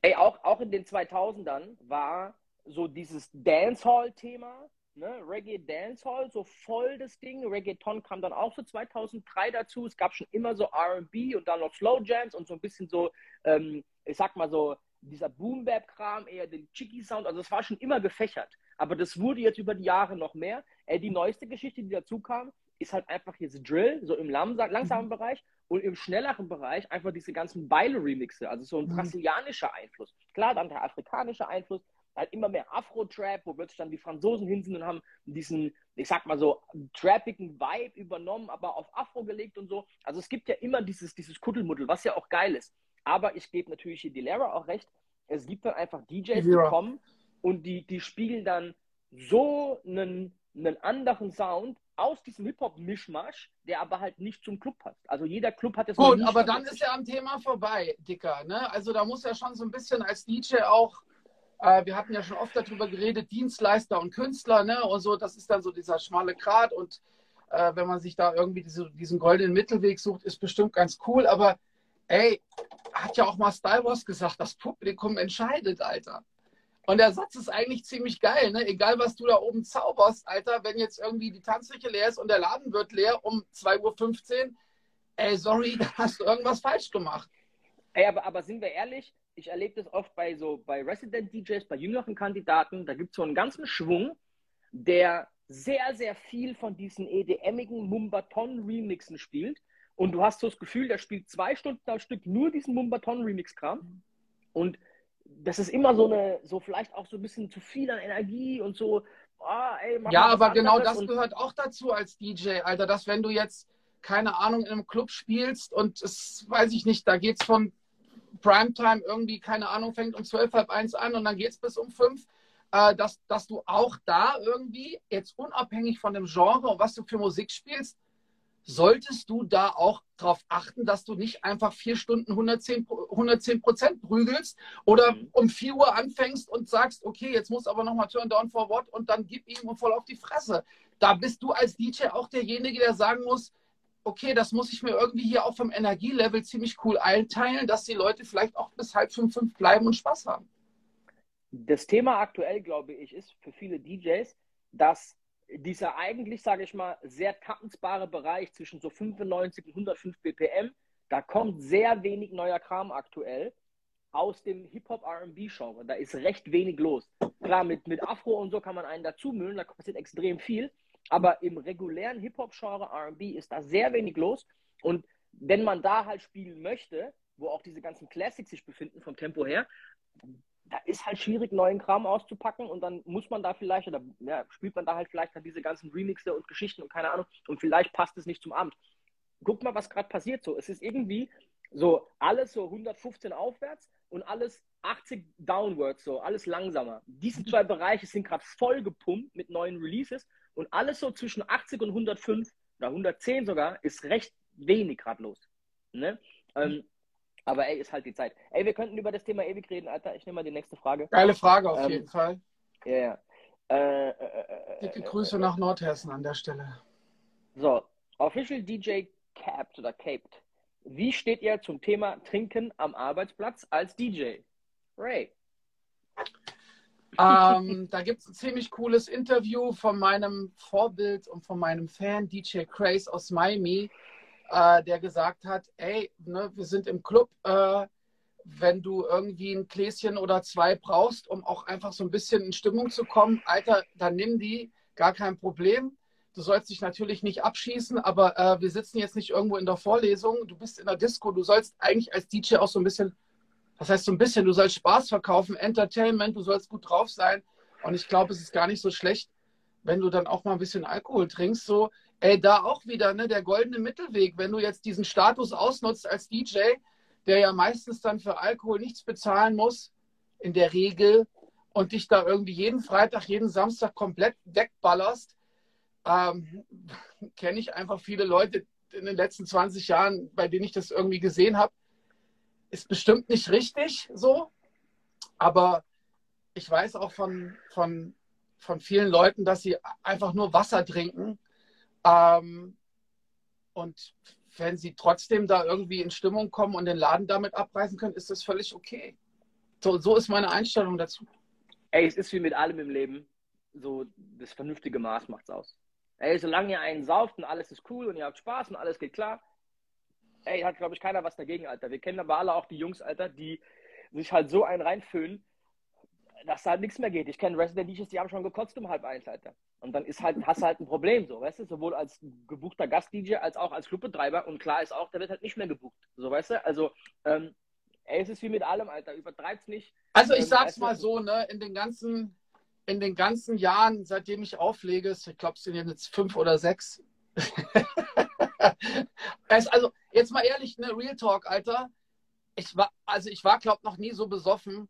Ey, auch, auch in den 2000ern war so dieses Dancehall-Thema, ne? Reggae Dancehall, so voll das Ding. Reggaeton kam dann auch so 2003 dazu. Es gab schon immer so RB und dann noch Slow Jams und so ein bisschen so, ähm, ich sag mal so, dieser Boom-Bap-Kram, eher den Chicky-Sound. Also es war schon immer gefächert. Aber das wurde jetzt über die Jahre noch mehr. Ey, die neueste Geschichte, die dazu kam, ist halt einfach jetzt Drill, so im langsamen mhm. Bereich und im schnelleren Bereich einfach diese ganzen Beile-Remixe, also so ein mhm. brasilianischer Einfluss. Klar, dann der afrikanische Einfluss, halt immer mehr Afro-Trap, wo plötzlich dann die Franzosen hin sind und haben diesen, ich sag mal so, trappigen Vibe übernommen, aber auf Afro gelegt und so. Also es gibt ja immer dieses, dieses Kuddelmuddel, was ja auch geil ist. Aber ich gebe natürlich hier Dilera auch recht, es gibt dann einfach DJs, die kommen und die, die spielen dann so einen, einen anderen Sound aus diesem Hip-Hop-Mischmasch, der aber halt nicht zum Club passt. Also jeder Club hat jetzt Gut, aber dann ist ja am Thema vorbei, Dicker. Ne? Also da muss ja schon so ein bisschen als DJ auch, äh, wir hatten ja schon oft darüber geredet, Dienstleister und Künstler, ne? Und so, das ist dann so dieser schmale Grat und äh, wenn man sich da irgendwie diese, diesen goldenen Mittelweg sucht, ist bestimmt ganz cool. Aber ey, hat ja auch mal Star Wars gesagt, das Publikum entscheidet, Alter. Und der Satz ist eigentlich ziemlich geil, ne? Egal, was du da oben zauberst, Alter, wenn jetzt irgendwie die Tanzfläche leer ist und der Laden wird leer um 2.15 Uhr, ey, sorry, da hast du irgendwas falsch gemacht. Ey, aber, aber sind wir ehrlich, ich erlebe das oft bei so bei Resident DJs, bei jüngeren Kandidaten, da gibt es so einen ganzen Schwung, der sehr, sehr viel von diesen EDMigen Mumbaton-Remixen spielt. Und du hast so das Gefühl, der spielt zwei Stunden am Stück nur diesen Mumbaton-Remix-Kram. Und das ist immer so eine, so vielleicht auch so ein bisschen zu viel an Energie und so. Oh, ey, ja, aber genau das gehört auch dazu als DJ, Alter, dass wenn du jetzt, keine Ahnung, in einem Club spielst und es, weiß ich nicht, da geht es von Primetime irgendwie, keine Ahnung, fängt um zwölf, halb eins an und dann geht es bis um fünf äh, dass, dass du auch da irgendwie, jetzt unabhängig von dem Genre und was du für Musik spielst, solltest du da auch darauf achten, dass du nicht einfach vier Stunden 110 Prozent prügelst oder mhm. um 4 Uhr anfängst und sagst, okay, jetzt muss aber nochmal Turn Down for What und dann gib ihm voll auf die Fresse. Da bist du als DJ auch derjenige, der sagen muss, okay, das muss ich mir irgendwie hier auch vom Energielevel ziemlich cool einteilen, dass die Leute vielleicht auch bis halb fünf, fünf bleiben und Spaß haben das Thema aktuell, glaube ich, ist für viele DJs, dass dieser eigentlich, sage ich mal, sehr tanzbare Bereich zwischen so 95 und 105 BPM, da kommt sehr wenig neuer Kram aktuell aus dem Hip-Hop-RB-Genre. Da ist recht wenig los. Klar, mit, mit Afro und so kann man einen dazu müllen, da passiert extrem viel. Aber im regulären Hip-Hop-Genre RB ist da sehr wenig los. Und wenn man da halt spielen möchte, wo auch diese ganzen Classics sich befinden vom Tempo her, da ist halt schwierig, neuen Kram auszupacken und dann muss man da vielleicht, oder ja, spielt man da halt vielleicht dann diese ganzen Remixe und Geschichten und keine Ahnung und vielleicht passt es nicht zum Abend. Guck mal, was gerade passiert so. Es ist irgendwie so alles so 115 aufwärts und alles 80 downwards, so alles langsamer. Diese zwei Bereiche sind gerade voll gepumpt mit neuen Releases und alles so zwischen 80 und 105 oder 110 sogar ist recht wenig gerade los. Ne? Ähm, aber ey, ist halt die Zeit. Ey, wir könnten über das Thema ewig reden, Alter. Ich nehme mal die nächste Frage. Geile Frage auf ähm, jeden Fall. Ja, yeah. äh, äh, äh, Dicke Grüße nach Nordhessen an der Stelle. So, Official DJ Capped oder Caped. Wie steht ihr zum Thema Trinken am Arbeitsplatz als DJ? Ray. Ähm, da gibt es ein ziemlich cooles Interview von meinem Vorbild und von meinem Fan DJ Craze aus Miami äh, der gesagt hat, ey, ne, wir sind im Club, äh, wenn du irgendwie ein Gläschen oder zwei brauchst, um auch einfach so ein bisschen in Stimmung zu kommen, Alter, dann nimm die, gar kein Problem. Du sollst dich natürlich nicht abschießen, aber äh, wir sitzen jetzt nicht irgendwo in der Vorlesung. Du bist in der Disco. Du sollst eigentlich als DJ auch so ein bisschen, was heißt so ein bisschen, du sollst Spaß verkaufen, Entertainment, du sollst gut drauf sein. Und ich glaube, es ist gar nicht so schlecht, wenn du dann auch mal ein bisschen Alkohol trinkst. So, ey, da auch wieder, ne, der goldene Mittelweg. Wenn du jetzt diesen Status ausnutzt als DJ, der ja meistens dann für Alkohol nichts bezahlen muss, in der Regel, und dich da irgendwie jeden Freitag, jeden Samstag komplett wegballerst, ähm, kenne ich einfach viele Leute in den letzten 20 Jahren, bei denen ich das irgendwie gesehen habe. Ist bestimmt nicht richtig so, aber ich weiß auch von, von, von vielen Leuten, dass sie einfach nur Wasser trinken ähm, und wenn sie trotzdem da irgendwie in Stimmung kommen und den Laden damit abreißen können, ist das völlig okay. So, so ist meine Einstellung dazu. Ey, es ist wie mit allem im Leben. So, das vernünftige Maß macht's aus. Ey, solange ihr einen sauft und alles ist cool und ihr habt Spaß und alles geht klar, ey, hat, glaube ich, keiner was dagegen, Alter. Wir kennen aber alle auch die Jungs, Alter, die sich halt so einen reinfüllen, dass da halt nichts mehr geht. Ich kenne Resident DJs, die haben schon gekotzt um halb eins, Alter. Und dann ist halt, hast du halt ein Problem, so, weißt du, sowohl als gebuchter Gast-DJ als auch als Clubbetreiber. Und klar ist auch, der wird halt nicht mehr gebucht, so, weißt du. Also, ähm, ey, es ist wie mit allem, Alter, übertreib's nicht. Also, ich ähm, sag's mal so, ne, in den ganzen, in den ganzen Jahren, seitdem ich auflege, ich glaube, es sind jetzt fünf oder sechs. also, jetzt mal ehrlich, ne, Real Talk, Alter. Ich war, also ich war, glaube noch nie so besoffen,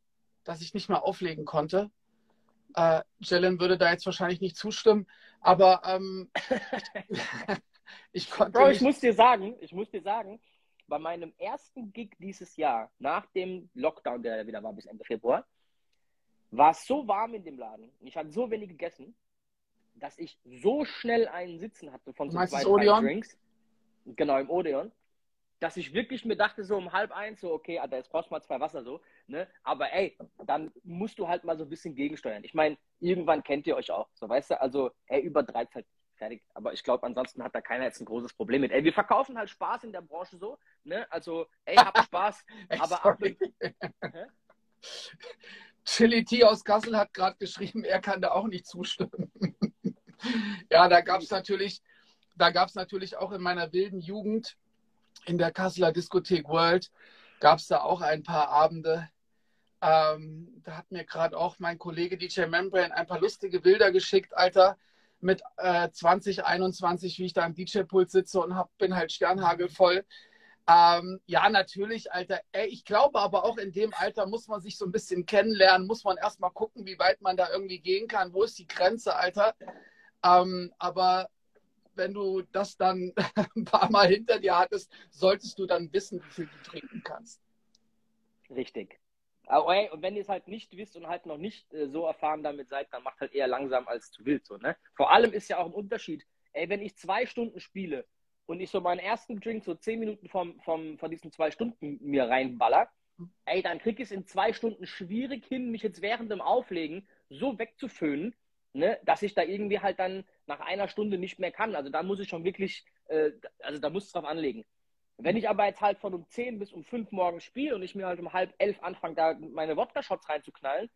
dass ich nicht mehr auflegen konnte. Äh, Jalen würde da jetzt wahrscheinlich nicht zustimmen, aber ähm, ich konnte. Bro, ich muss dir sagen, ich muss dir sagen, bei meinem ersten Gig dieses Jahr, nach dem Lockdown, der wieder war bis Ende Februar, war es so warm in dem Laden. Ich hatte so wenig gegessen, dass ich so schnell einen Sitzen hatte von so zwei, drei Drinks. Genau, im Odeon. Dass ich wirklich mir dachte, so um halb eins, so, okay, Alter, jetzt brauchst du mal zwei Wasser so, ne? Aber ey, dann musst du halt mal so ein bisschen gegensteuern. Ich meine, irgendwann kennt ihr euch auch. So, weißt du, also, ey, übertreibt halt fertig. Aber ich glaube, ansonsten hat da keiner jetzt ein großes Problem mit. Ey, wir verkaufen halt Spaß in der Branche so, ne? Also, ey, hab Spaß, aber ab Chili T aus Kassel hat gerade geschrieben, er kann da auch nicht zustimmen. ja, da gab es natürlich, da gab es natürlich auch in meiner wilden Jugend in der Kasseler Diskothek World, gab es da auch ein paar Abende. Ähm, da hat mir gerade auch mein Kollege DJ Membrane ein paar lustige Bilder geschickt, Alter, mit äh, 2021, wie ich da am DJ-Pult sitze und hab, bin halt sternhagelvoll. Ähm, ja, natürlich, Alter. Ey, ich glaube aber auch in dem Alter muss man sich so ein bisschen kennenlernen, muss man erstmal gucken, wie weit man da irgendwie gehen kann. Wo ist die Grenze, Alter? Ähm, aber wenn du das dann ein paar Mal hinter dir hattest, solltest du dann wissen, wie viel du trinken kannst. Richtig. Aber, und wenn ihr es halt nicht wisst und halt noch nicht äh, so erfahren damit seid, dann macht halt eher langsam als zu wild. So, ne? Vor allem ist ja auch ein Unterschied. Ey, wenn ich zwei Stunden spiele und ich so meinen ersten Drink so zehn Minuten vom, vom, von diesen zwei Stunden mir reinballer, ey, dann krieg ich es in zwei Stunden schwierig hin, mich jetzt während dem Auflegen so wegzuföhnen, ne, dass ich da irgendwie halt dann nach einer Stunde nicht mehr kann. Also da muss ich schon wirklich, äh, also da muss es drauf anlegen. Wenn ich aber jetzt halt von um 10 bis um 5 morgens spiele und ich mir halt um halb elf anfange, da meine Wodka-Shots reinzuknallen,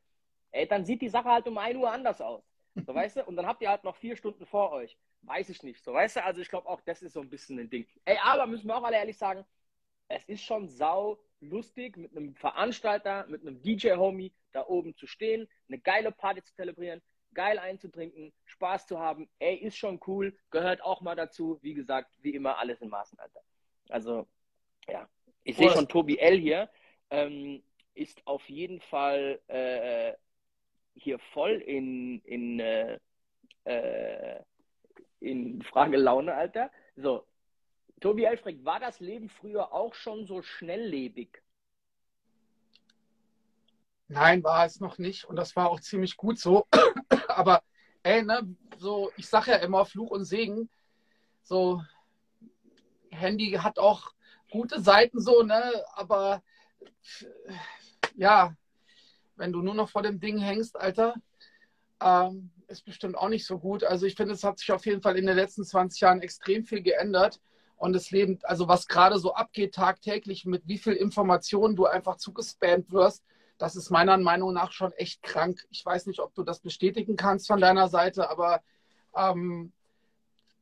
ey, dann sieht die Sache halt um 1 Uhr anders aus. So, weißt du? Und dann habt ihr halt noch vier Stunden vor euch. Weiß ich nicht. So, weißt du? Also ich glaube auch, das ist so ein bisschen ein Ding. Ey, aber müssen wir auch alle ehrlich sagen, es ist schon sau lustig, mit einem Veranstalter, mit einem DJ-Homie da oben zu stehen, eine geile Party zu zelebrieren, geil einzutrinken, Spaß zu haben. Ey, ist schon cool, gehört auch mal dazu. Wie gesagt, wie immer, alles in Maßen, Alter. Also, ja. Ich sehe schon Tobi L hier. Ähm, ist auf jeden Fall äh, hier voll in, in, äh, äh in Frage Laune, Alter. So, Tobi Elfrick, war das Leben früher auch schon so schnelllebig? Nein, war es noch nicht. Und das war auch ziemlich gut so. Aber ey, ne, so, ich sage ja immer Fluch und Segen. So, Handy hat auch gute Seiten so, ne? Aber ja, wenn du nur noch vor dem Ding hängst, Alter, ähm, ist bestimmt auch nicht so gut. Also ich finde, es hat sich auf jeden Fall in den letzten 20 Jahren extrem viel geändert. Und das Leben, also was gerade so abgeht tagtäglich, mit wie viel Informationen du einfach zugespammt wirst, das ist meiner Meinung nach schon echt krank. Ich weiß nicht, ob du das bestätigen kannst von deiner Seite, aber ähm,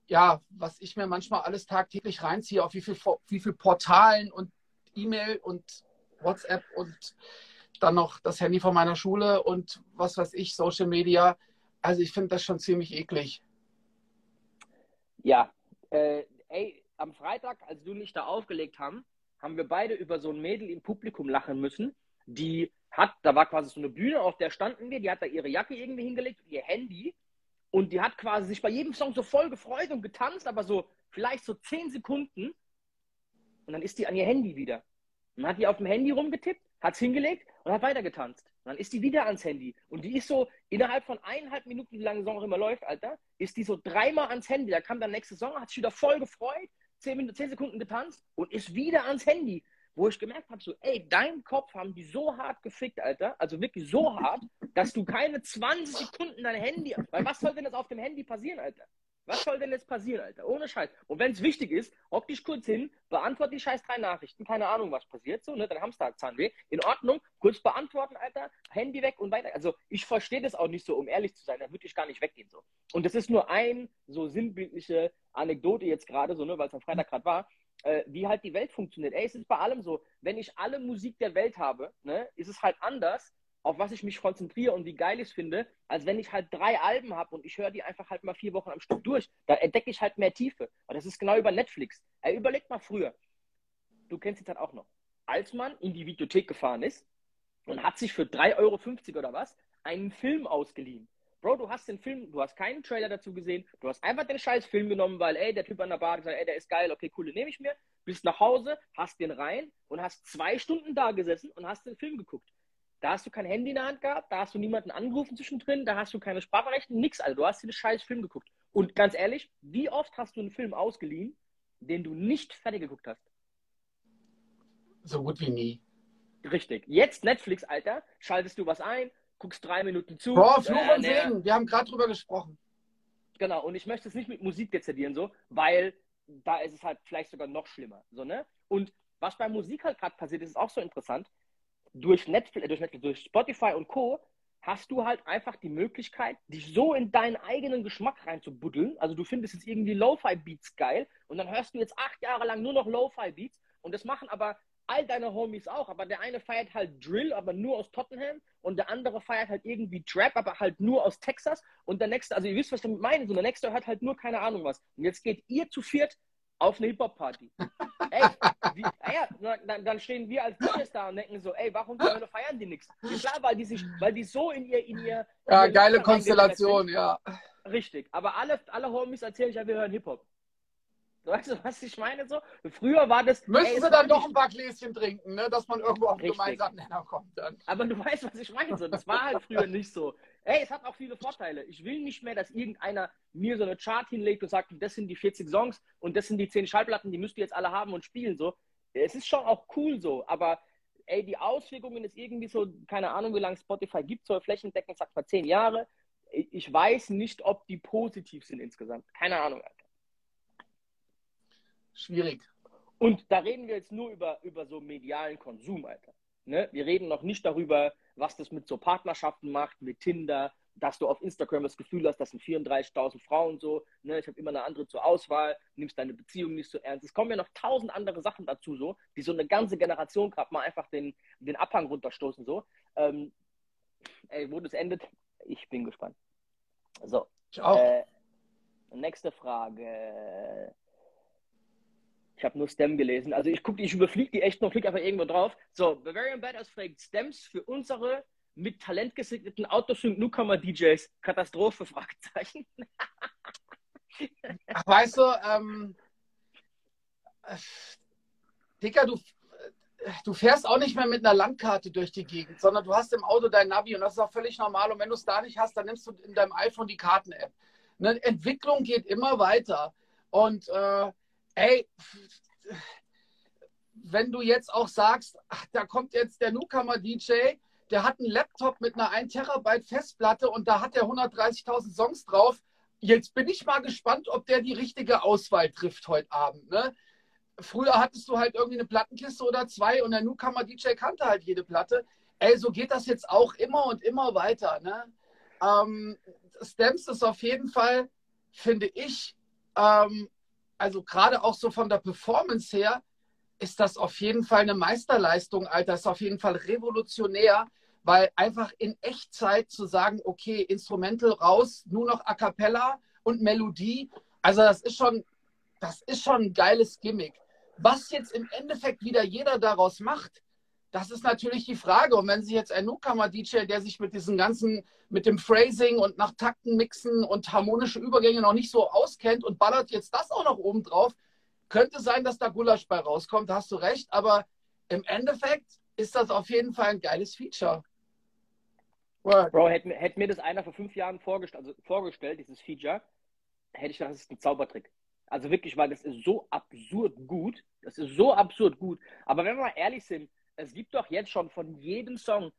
ja, was ich mir manchmal alles tagtäglich reinziehe, auf wie viel, wie viel Portalen und E-Mail und WhatsApp und dann noch das Handy von meiner Schule und was weiß ich, Social Media. Also ich finde das schon ziemlich eklig. Ja, äh, ey, am Freitag, als du mich da aufgelegt haben, haben wir beide über so ein Mädel im Publikum lachen müssen, die hat, da war quasi so eine Bühne, auf der standen wir, die hat da ihre Jacke irgendwie hingelegt und ihr Handy und die hat quasi sich bei jedem Song so voll gefreut und getanzt, aber so vielleicht so zehn Sekunden und dann ist die an ihr Handy wieder. Und dann hat die auf dem Handy rumgetippt, hat es hingelegt und hat weiter getanzt. Und dann ist die wieder ans Handy. Und die ist so innerhalb von eineinhalb Minuten, wie lange der Song auch immer läuft, Alter, ist die so dreimal ans Handy. Da kam der nächste Song, hat sich wieder voll gefreut, zehn, Minuten, zehn Sekunden getanzt und ist wieder ans Handy wo ich gemerkt habe, so, ey, deinen Kopf haben die so hart gefickt, Alter, also wirklich so hart, dass du keine 20 Sekunden dein Handy, weil was soll denn jetzt auf dem Handy passieren, Alter? Was soll denn jetzt passieren, Alter? Ohne Scheiß. Und wenn es wichtig ist, hock dich kurz hin, beantworte die scheiß drei Nachrichten, keine Ahnung, was passiert, so, ne, dein Hamster hat Zahnweh, in Ordnung, kurz beantworten, Alter, Handy weg und weiter. Also, ich verstehe das auch nicht so, um ehrlich zu sein, da würde ich gar nicht weggehen, so. Und das ist nur ein so sinnbildliche Anekdote jetzt gerade, so, ne, weil es am Freitag gerade war, äh, wie halt die Welt funktioniert. Ey, es ist bei allem so, wenn ich alle Musik der Welt habe, ne, ist es halt anders, auf was ich mich konzentriere und wie geil ich es finde, als wenn ich halt drei Alben habe und ich höre die einfach halt mal vier Wochen am Stück durch. Da entdecke ich halt mehr Tiefe. Und das ist genau über Netflix. Ey, überleg mal früher. Du kennst die Zeit auch noch. Als man in die Videothek gefahren ist und hat sich für 3,50 Euro oder was einen Film ausgeliehen. Bro, du hast den Film, du hast keinen Trailer dazu gesehen, du hast einfach den scheiß Film genommen, weil, ey, der Typ an der Bar hat gesagt, ey, der ist geil, okay, cool, den nehme ich mir, bist nach Hause, hast den rein und hast zwei Stunden da gesessen und hast den Film geguckt. Da hast du kein Handy in der Hand gehabt, da hast du niemanden angerufen zwischendrin, da hast du keine Sprachrechte, nix, also du hast den scheiß Film geguckt. Und ganz ehrlich, wie oft hast du einen Film ausgeliehen, den du nicht fertig geguckt hast? So gut wie nie. Richtig. Jetzt Netflix, Alter, schaltest du was ein, guckst drei Minuten zu. Boah, Fluch äh, und Segen, wir haben gerade drüber gesprochen. Genau, und ich möchte es nicht mit Musik dezidieren, so, weil da ist es halt vielleicht sogar noch schlimmer. So, ne? Und was bei Musik halt gerade passiert ist, ist auch so interessant. Durch Netflix, durch Netflix, durch Spotify und Co. hast du halt einfach die Möglichkeit, dich so in deinen eigenen Geschmack reinzubuddeln. Also du findest jetzt irgendwie Lo-Fi-Beats geil und dann hörst du jetzt acht Jahre lang nur noch Lo-Fi-Beats und das machen aber all deine Homies auch, aber der eine feiert halt Drill, aber nur aus Tottenham und der andere feiert halt irgendwie Trap, aber halt nur aus Texas und der nächste, also ihr wisst, was ich damit meine, so der nächste hört halt nur keine Ahnung was. Und jetzt geht ihr zu viert auf eine Hip-Hop-Party. ey, wie, ja, dann, dann, stehen wir als DJs da und denken so, ey, warum feiern die nichts? Ja, klar, weil die sich, weil die so in ihr, in ihr. Ja, in geile Konstellation, ja. Richtig, aber alle, alle Homies erzählen ja, wir hören Hip-Hop. Weißt du, was ich meine? So? Früher war das. Müssen ey, sie dann doch ein paar Gläschen trinken, ne? dass man irgendwo auf einen gemeinsamen Nenner kommt. Dann. Aber du weißt, was ich meine. So. Das war halt früher nicht so. Ey, es hat auch viele Vorteile. Ich will nicht mehr, dass irgendeiner mir so eine Chart hinlegt und sagt, das sind die 40 Songs und das sind die 10 Schallplatten, die müsst ihr jetzt alle haben und spielen. So. Es ist schon auch cool so, aber ey, die Auswirkungen ist irgendwie so, keine Ahnung, wie lange Spotify gibt, so flächendeckend, sagt mal 10 Jahre. Ich weiß nicht, ob die positiv sind insgesamt. Keine Ahnung. Schwierig. Und da reden wir jetzt nur über, über so medialen Konsum, Alter. Ne? Wir reden noch nicht darüber, was das mit so Partnerschaften macht, mit Tinder, dass du auf Instagram das Gefühl hast, das sind 34.000 Frauen so, ne? ich habe immer eine andere zur Auswahl, nimmst deine Beziehung nicht so ernst. Es kommen ja noch tausend andere Sachen dazu, so, die so eine ganze Generation gerade mal einfach den, den Abhang runterstoßen. So. Ähm, ey, wo das endet, ich bin gespannt. So. Ich auch. Äh, nächste Frage. Ich habe nur Stem gelesen. Also ich gucke, ich überfliege die echt noch, klicke einfach irgendwo drauf. So, Bavarian Badass fragt Stems für unsere mit Talent gesegneten Autosync Newcomer DJs. Katastrophe, Fragezeichen. Weißt du, ähm, äh, Dicker, du, du fährst auch nicht mehr mit einer Landkarte durch die Gegend, sondern du hast im Auto dein Navi und das ist auch völlig normal. Und wenn du es da nicht hast, dann nimmst du in deinem iPhone die Karten-App. Eine Entwicklung geht immer weiter. Und äh, ey, wenn du jetzt auch sagst, ach, da kommt jetzt der Newcomer-DJ, der hat einen Laptop mit einer 1 Terabyte Festplatte und da hat er 130.000 Songs drauf. Jetzt bin ich mal gespannt, ob der die richtige Auswahl trifft heute Abend. Ne? Früher hattest du halt irgendwie eine Plattenkiste oder zwei und der Newcomer-DJ kannte halt jede Platte. Ey, so geht das jetzt auch immer und immer weiter. Ne? Ähm, Stamps ist auf jeden Fall, finde ich, ähm, also gerade auch so von der Performance her, ist das auf jeden Fall eine Meisterleistung, Alter. Ist auf jeden Fall revolutionär, weil einfach in Echtzeit zu sagen, okay, Instrumental raus, nur noch A cappella und Melodie, also das ist schon, das ist schon ein geiles Gimmick. Was jetzt im Endeffekt wieder jeder daraus macht, das ist natürlich die Frage. Und wenn sich jetzt ein Newcomer-DJ, der sich mit diesem ganzen, mit dem Phrasing und nach Takten mixen und harmonische Übergänge noch nicht so auskennt und ballert jetzt das auch noch oben drauf, könnte sein, dass da Gulasch bei rauskommt, da hast du recht. Aber im Endeffekt ist das auf jeden Fall ein geiles Feature. Word. Bro, hätte, hätte, mir das einer vor fünf Jahren vorgestellt, also vorgestellt, dieses Feature, hätte ich gedacht, das ist ein Zaubertrick. Also wirklich, weil das ist so absurd gut. Das ist so absurd gut. Aber wenn wir mal ehrlich sind, es gibt doch jetzt schon von jedem Song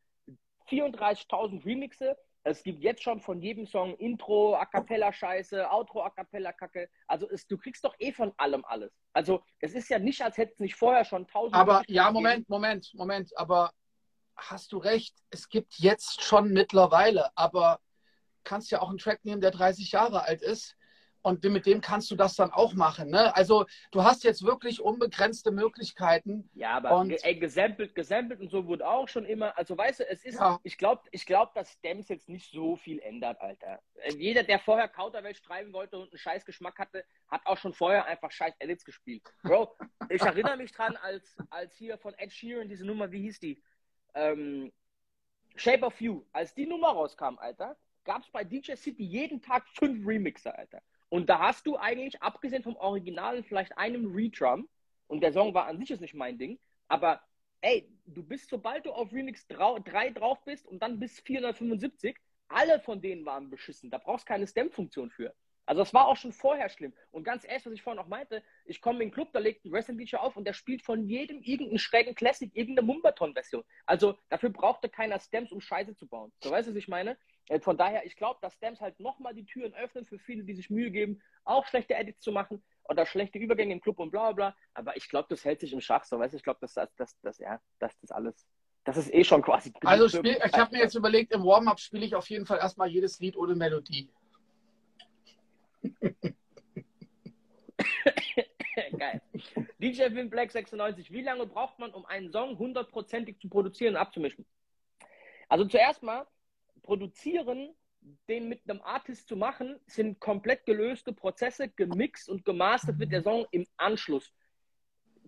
34.000 Remixe. Es gibt jetzt schon von jedem Song Intro, A Cappella Scheiße, Outro A Cappella Kacke. Also es, du kriegst doch eh von allem alles. Also es ist ja nicht, als hätte es nicht vorher schon tausend. Aber ja, Moment, Moment, Moment. Aber hast du recht, es gibt jetzt schon mittlerweile, aber kannst ja auch einen Track nehmen, der 30 Jahre alt ist und mit dem kannst du das dann auch machen. Ne? Also du hast jetzt wirklich unbegrenzte Möglichkeiten. Ja, aber und, ey, gesampelt, gesampelt und so wurde auch schon immer. Also weißt du, es ist, ja. ich glaube, ich glaub, dass Stems jetzt nicht so viel ändert, Alter. Äh, jeder, der vorher Kauterwelsch schreiben wollte und einen scheiß Geschmack hatte, hat auch schon vorher einfach scheiß Edits gespielt. Bro, ich erinnere mich dran, als, als hier von Ed Sheeran diese Nummer, wie hieß die? Ähm, Shape of You, als die Nummer rauskam, Alter, gab es bei DJ City jeden Tag fünf Remixer, Alter. Und da hast du eigentlich, abgesehen vom Original, vielleicht einem Redrum, und der Song war an sich jetzt nicht mein Ding, aber ey, du bist, sobald du auf Remix 3 drauf bist und dann bis 475, alle von denen waren beschissen. Da brauchst keine Stem-Funktion für. Also das war auch schon vorher schlimm. Und ganz ehrlich, was ich vorhin auch meinte, ich komme in den Club, da legt ein Wrestling-DJ auf und der spielt von jedem irgendeinen schrägen Classic, irgendeine Mumbaton-Version. Also dafür brauchte keiner Stems, um Scheiße zu bauen. So weißt du, was ich meine? Äh, von daher, ich glaube, dass Stems halt nochmal die Türen öffnen für viele, die sich Mühe geben, auch schlechte Edits zu machen oder schlechte Übergänge im Club und bla bla bla. Aber ich glaube, das hält sich im Schach so, weißt du? Ich glaube, dass das, das, das, ja, dass das alles, das ist eh schon quasi. Also spiel, ich habe mir jetzt überlegt, im Warm-up spiele ich auf jeden Fall erstmal jedes Lied ohne Melodie. Geil. DJ Wim Black 96. Wie lange braucht man, um einen Song hundertprozentig zu produzieren und abzumischen? Also zuerst mal, produzieren, den mit einem Artist zu machen, sind komplett gelöste Prozesse, gemixt und gemastert wird der Song im Anschluss.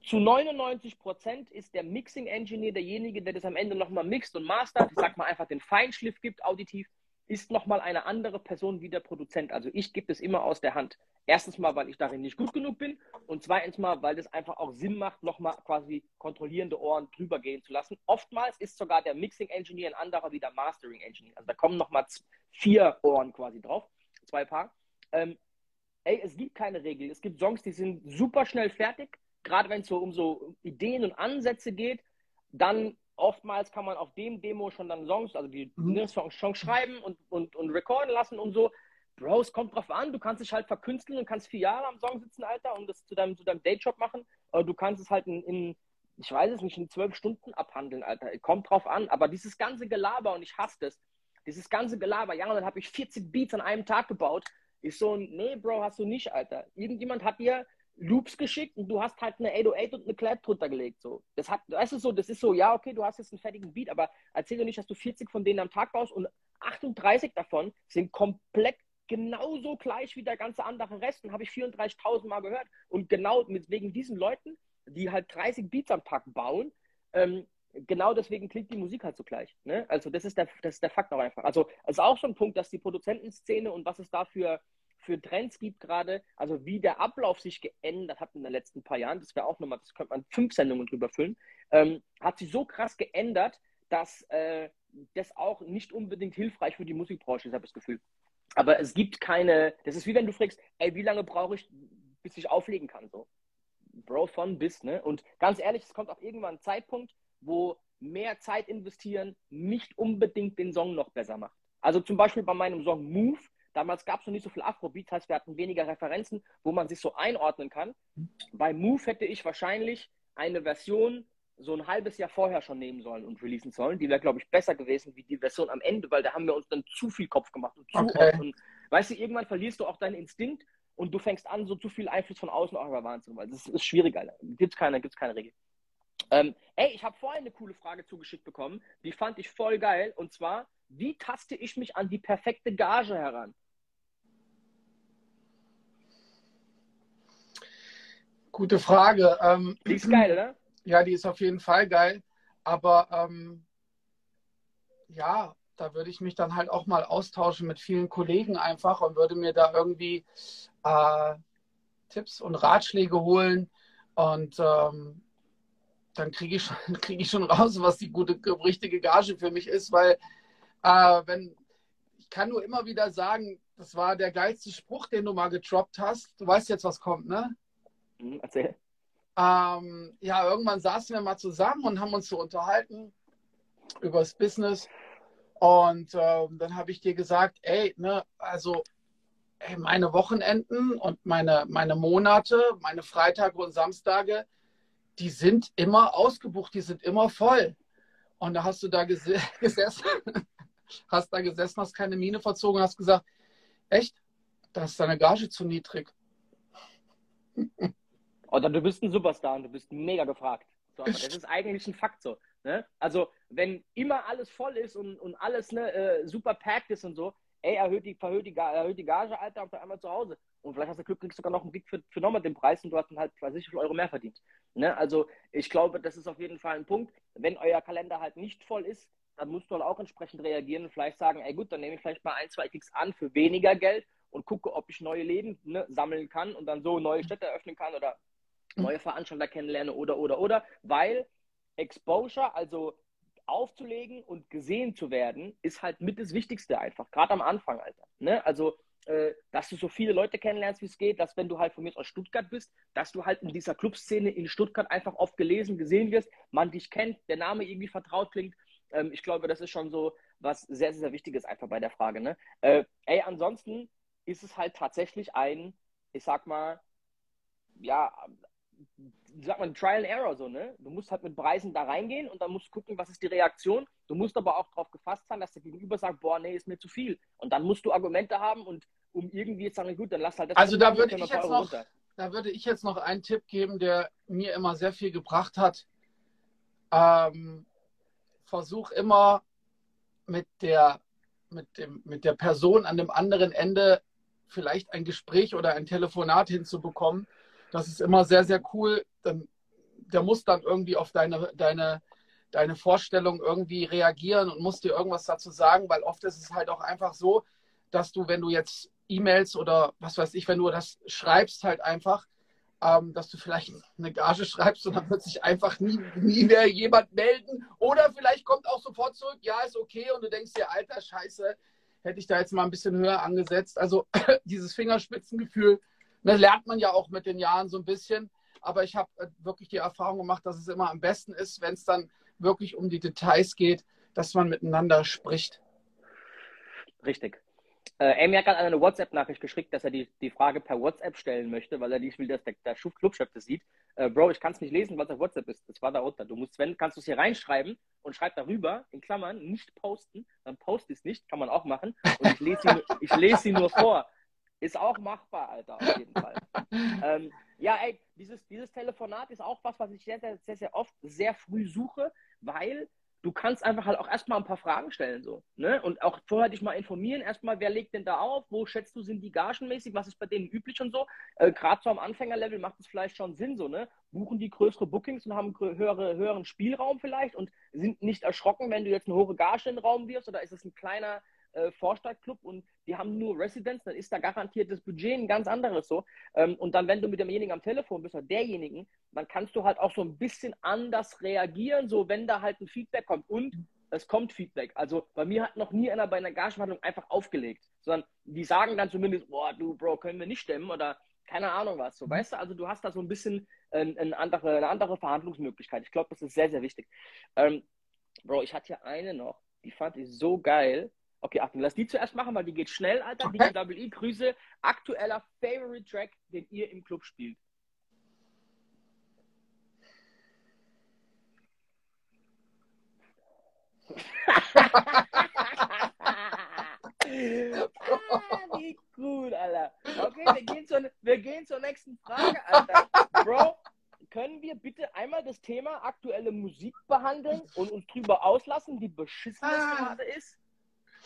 Zu 99 Prozent ist der Mixing Engineer derjenige, der das am Ende nochmal mixt und mastert. Ich sag mal einfach den Feinschliff gibt, auditiv ist nochmal eine andere Person wie der Produzent. Also ich gebe das immer aus der Hand. Erstens mal, weil ich darin nicht gut genug bin und zweitens mal, weil das einfach auch Sinn macht, nochmal quasi kontrollierende Ohren drüber gehen zu lassen. Oftmals ist sogar der Mixing Engineer ein anderer wie der Mastering Engineer. Also da kommen nochmal vier Ohren quasi drauf, zwei Paar. Ähm, ey, es gibt keine Regel. Es gibt Songs, die sind super schnell fertig, gerade wenn es so um so Ideen und Ansätze geht. Dann oftmals kann man auf dem Demo schon dann Songs, also die mhm. ne, Songs, Songs schreiben und, und, und recorden lassen und so. Bro, es kommt drauf an, du kannst dich halt verkünsteln und kannst vier Jahre am Song sitzen, Alter, und das zu deinem, zu deinem Dayjob machen. Oder du kannst es halt in, in, ich weiß es nicht, in zwölf Stunden abhandeln, Alter. Kommt drauf an. Aber dieses ganze Gelaber, und ich hasse das, dieses ganze Gelaber, ja, und dann habe ich 40 Beats an einem Tag gebaut, ist so nee, Bro, hast du nicht, Alter. Irgendjemand hat dir Loops geschickt und du hast halt eine 808 und eine Clap drunter gelegt. So. Das hat, weißt du so, das ist so, ja, okay, du hast jetzt einen fertigen Beat, aber erzähl dir nicht, dass du 40 von denen am Tag baust und 38 davon sind komplett genauso gleich wie der ganze andere Rest. Und habe ich 34.000 Mal gehört. Und genau wegen diesen Leuten, die halt 30 Beats am Tag bauen, ähm, genau deswegen klingt die Musik halt so gleich. Ne? Also das ist der, das ist der Fakt auch einfach. Also es ist auch so ein Punkt, dass die Produzentenszene und was es da für für Trends gibt gerade, also wie der Ablauf sich geändert hat in den letzten paar Jahren, das wäre auch nochmal, das könnte man fünf Sendungen drüber füllen, ähm, hat sich so krass geändert, dass äh, das auch nicht unbedingt hilfreich für die Musikbranche ist, habe ich das Gefühl. Aber es gibt keine, das ist wie wenn du fragst, ey, wie lange brauche ich, bis ich auflegen kann, so. Bro, von bis, ne? Und ganz ehrlich, es kommt auch irgendwann ein Zeitpunkt, wo mehr Zeit investieren nicht unbedingt den Song noch besser macht. Also zum Beispiel bei meinem Song Move Damals gab es noch nicht so viel Afrobeat, heißt, wir hatten weniger Referenzen, wo man sich so einordnen kann. Bei Move hätte ich wahrscheinlich eine Version so ein halbes Jahr vorher schon nehmen sollen und releasen sollen. Die wäre, glaube ich, besser gewesen wie die Version am Ende, weil da haben wir uns dann zu viel Kopf gemacht und zu okay. oft. Und weißt du, irgendwann verlierst du auch deinen Instinkt und du fängst an, so zu viel Einfluss von außen auch über Wahnsinn, weil das ist schwierig, Alter. Gibt's keine, gibt's keine Regel. Ähm, ey, ich habe vorhin eine coole Frage zugeschickt bekommen, die fand ich voll geil. Und zwar, wie taste ich mich an die perfekte Gage heran? Gute Frage. Ähm, die ist geil, oder? Ja, die ist auf jeden Fall geil. Aber ähm, ja, da würde ich mich dann halt auch mal austauschen mit vielen Kollegen einfach und würde mir da irgendwie äh, Tipps und Ratschläge holen. Und ähm, dann kriege ich, schon, krieg ich schon raus, was die gute, richtige Gage für mich ist, weil äh, wenn ich kann nur immer wieder sagen, das war der geilste Spruch, den du mal getroppt hast. Du weißt jetzt, was kommt, ne? Hm, erzähl. Ähm, ja, irgendwann saßen wir mal zusammen und haben uns so unterhalten über das Business. Und ähm, dann habe ich dir gesagt, ey, ne, also ey, meine Wochenenden und meine, meine Monate, meine Freitage und Samstage, die sind immer ausgebucht, die sind immer voll. Und da hast du da ges gesessen, hast da gesessen, hast keine Miene verzogen, hast gesagt, echt, da ist deine Gage zu niedrig. Oder du bist ein Superstar und du bist mega gefragt. So, das ist eigentlich ein Fakt so. Ne? Also, wenn immer alles voll ist und, und alles ne, äh, super packed ist und so, ey, erhöht die, erhöht die, erhöht die Gage, Alter, und einmal zu Hause. Und vielleicht hast du Glück, kriegst sogar noch einen Gig für, für nochmal den Preis und du hast dann halt, weiß ich, viel Euro mehr verdient. Ne? Also, ich glaube, das ist auf jeden Fall ein Punkt. Wenn euer Kalender halt nicht voll ist, dann musst du halt auch entsprechend reagieren und vielleicht sagen, ey gut, dann nehme ich vielleicht mal ein, zwei Klicks an für weniger Geld und gucke, ob ich neue Leben ne, sammeln kann und dann so neue Städte eröffnen kann oder neue Veranstalter kennenlerne oder, oder, oder, weil Exposure, also aufzulegen und gesehen zu werden, ist halt mit das Wichtigste einfach, gerade am Anfang, Alter. Ne? Also, äh, dass du so viele Leute kennenlernst, wie es geht, dass wenn du halt von mir aus Stuttgart bist, dass du halt in dieser Clubszene in Stuttgart einfach oft gelesen, gesehen wirst, man dich kennt, der Name irgendwie vertraut klingt. Ähm, ich glaube, das ist schon so was sehr, sehr Wichtiges einfach bei der Frage. Ne? Äh, ey, ansonsten ist es halt tatsächlich ein, ich sag mal, ja, sag mal, Trial and Error so, ne? Du musst halt mit Preisen da reingehen und dann musst du gucken, was ist die Reaktion. Du musst aber auch darauf gefasst sein, dass der Gegenüber sagt, boah, nee, ist mir zu viel. Und dann musst du Argumente haben und um irgendwie jetzt sagen, gut, dann lass halt das. Also da würde ich jetzt noch, runter. da würde ich jetzt noch einen Tipp geben, der mir immer sehr viel gebracht hat. Ähm, versuch immer mit der, mit, dem, mit der Person an dem anderen Ende vielleicht ein Gespräch oder ein Telefonat hinzubekommen. Das ist immer sehr, sehr cool. Der muss dann irgendwie auf deine, deine, deine Vorstellung irgendwie reagieren und muss dir irgendwas dazu sagen, weil oft ist es halt auch einfach so, dass du, wenn du jetzt E-Mails oder was weiß ich, wenn du das schreibst, halt einfach, ähm, dass du vielleicht eine Gage schreibst und dann wird sich einfach nie, nie mehr jemand melden. Oder vielleicht kommt auch sofort zurück, ja, ist okay, und du denkst dir, alter Scheiße, hätte ich da jetzt mal ein bisschen höher angesetzt. Also dieses Fingerspitzengefühl, das lernt man ja auch mit den Jahren so ein bisschen. Aber ich habe äh, wirklich die Erfahrung gemacht, dass es immer am besten ist, wenn es dann wirklich um die Details geht, dass man miteinander spricht. Richtig. Äh, Amy hat gerade eine WhatsApp-Nachricht geschickt, dass er die, die Frage per WhatsApp stellen möchte, weil er nicht will, dass der, der Clubchef das sieht. Äh, Bro, ich kann es nicht lesen, was auf WhatsApp ist. Das war da unter. Du musst, wenn, kannst du es hier reinschreiben und schreib darüber, in Klammern, nicht posten. Dann post es nicht, kann man auch machen. Und ich lese sie, ich lese sie nur vor. Ist auch machbar, Alter, auf jeden Fall. ähm, ja, ey, dieses, dieses Telefonat ist auch was, was ich sehr, sehr, sehr, sehr oft sehr früh suche, weil du kannst einfach halt auch erstmal ein paar Fragen stellen, so, ne? Und auch vorher dich mal informieren, erstmal, wer legt denn da auf, wo schätzt du, sind die gagenmäßig, was ist bei denen üblich und so. Äh, Gerade so am Anfängerlevel macht es vielleicht schon Sinn, so, ne? Buchen die größere Bookings und haben höhere, höheren Spielraum vielleicht und sind nicht erschrocken, wenn du jetzt eine hohe Gage in den Raum wirfst oder ist es ein kleiner äh, Vorstadtclub und die haben nur Residents, dann ist da garantiert das Budget ein ganz anderes so. Ähm, und dann, wenn du mit demjenigen am Telefon bist oder derjenigen, dann kannst du halt auch so ein bisschen anders reagieren, so wenn da halt ein Feedback kommt. Und es kommt Feedback. Also bei mir hat noch nie einer bei einer Gageverhandlung einfach aufgelegt, sondern die sagen dann zumindest, boah, du Bro, können wir nicht stemmen oder keine Ahnung was. So, weißt du, also du hast da so ein bisschen äh, eine, andere, eine andere Verhandlungsmöglichkeit. Ich glaube, das ist sehr, sehr wichtig. Ähm, Bro, ich hatte hier eine noch, die fand ich so geil. Okay, Achtung, lass die zuerst machen, weil die geht schnell, Alter. Okay. DWI, Grüße. Aktueller Favorite Track, den ihr im Club spielt. ah, wie gut, Alter. Okay, wir gehen, zur, wir gehen zur nächsten Frage, Alter. Bro, können wir bitte einmal das Thema aktuelle Musik behandeln und uns drüber auslassen, wie beschissen es ah. gerade ist?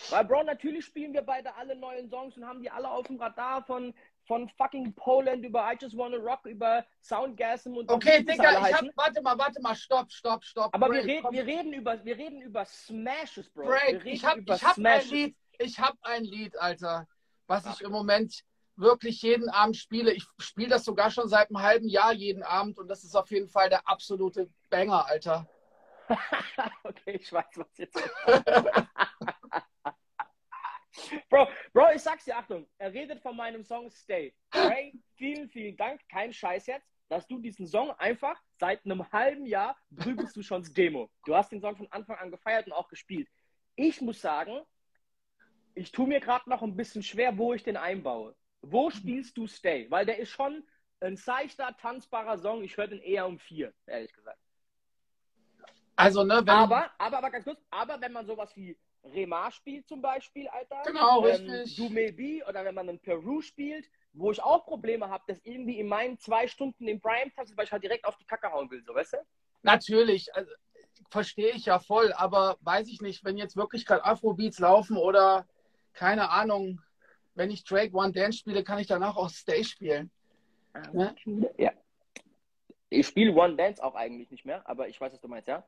Weil, Bro, natürlich spielen wir beide alle neuen Songs und haben die alle auf dem Radar von, von fucking Poland über I Just Wanna Rock, über Soundgasm und Okay, Digga, ich hab, warte mal, warte mal, stopp, stopp, stopp. Aber Break, wir, reden, wir, reden über, wir reden über Smashes, Bro. Break, ich hab, ich hab ein Lied, ich hab ein Lied, Alter, was Ach. ich im Moment wirklich jeden Abend spiele. Ich spiele das sogar schon seit einem halben Jahr jeden Abend und das ist auf jeden Fall der absolute Banger, Alter. okay, ich weiß, was jetzt. Bro, Bro, ich sag's dir, Achtung, er redet von meinem Song Stay. Ray, vielen, vielen Dank, kein Scheiß jetzt, dass du diesen Song einfach seit einem halben Jahr prügelst du schon Demo. Du hast den Song von Anfang an gefeiert und auch gespielt. Ich muss sagen, ich tue mir gerade noch ein bisschen schwer, wo ich den einbaue. Wo spielst du Stay? Weil der ist schon ein seichter, tanzbarer Song. Ich höre den eher um vier, ehrlich gesagt. Also, ne, wenn aber, aber, aber ganz kurz, aber wenn man sowas wie Remar spielt zum Beispiel, Alter. Genau, ähm, richtig. Du Maybe oder wenn man in Peru spielt, wo ich auch Probleme habe, dass irgendwie in meinen zwei Stunden im Prime Time, weil ich halt direkt auf die Kacke hauen will, so weißt du? Natürlich, also, verstehe ich ja voll, aber weiß ich nicht, wenn jetzt wirklich gerade Afrobeats laufen oder keine Ahnung, wenn ich Drake One Dance spiele, kann ich danach auch Stay spielen. Ne? Ja. Ich spiele One Dance auch eigentlich nicht mehr, aber ich weiß, was du meinst, ja.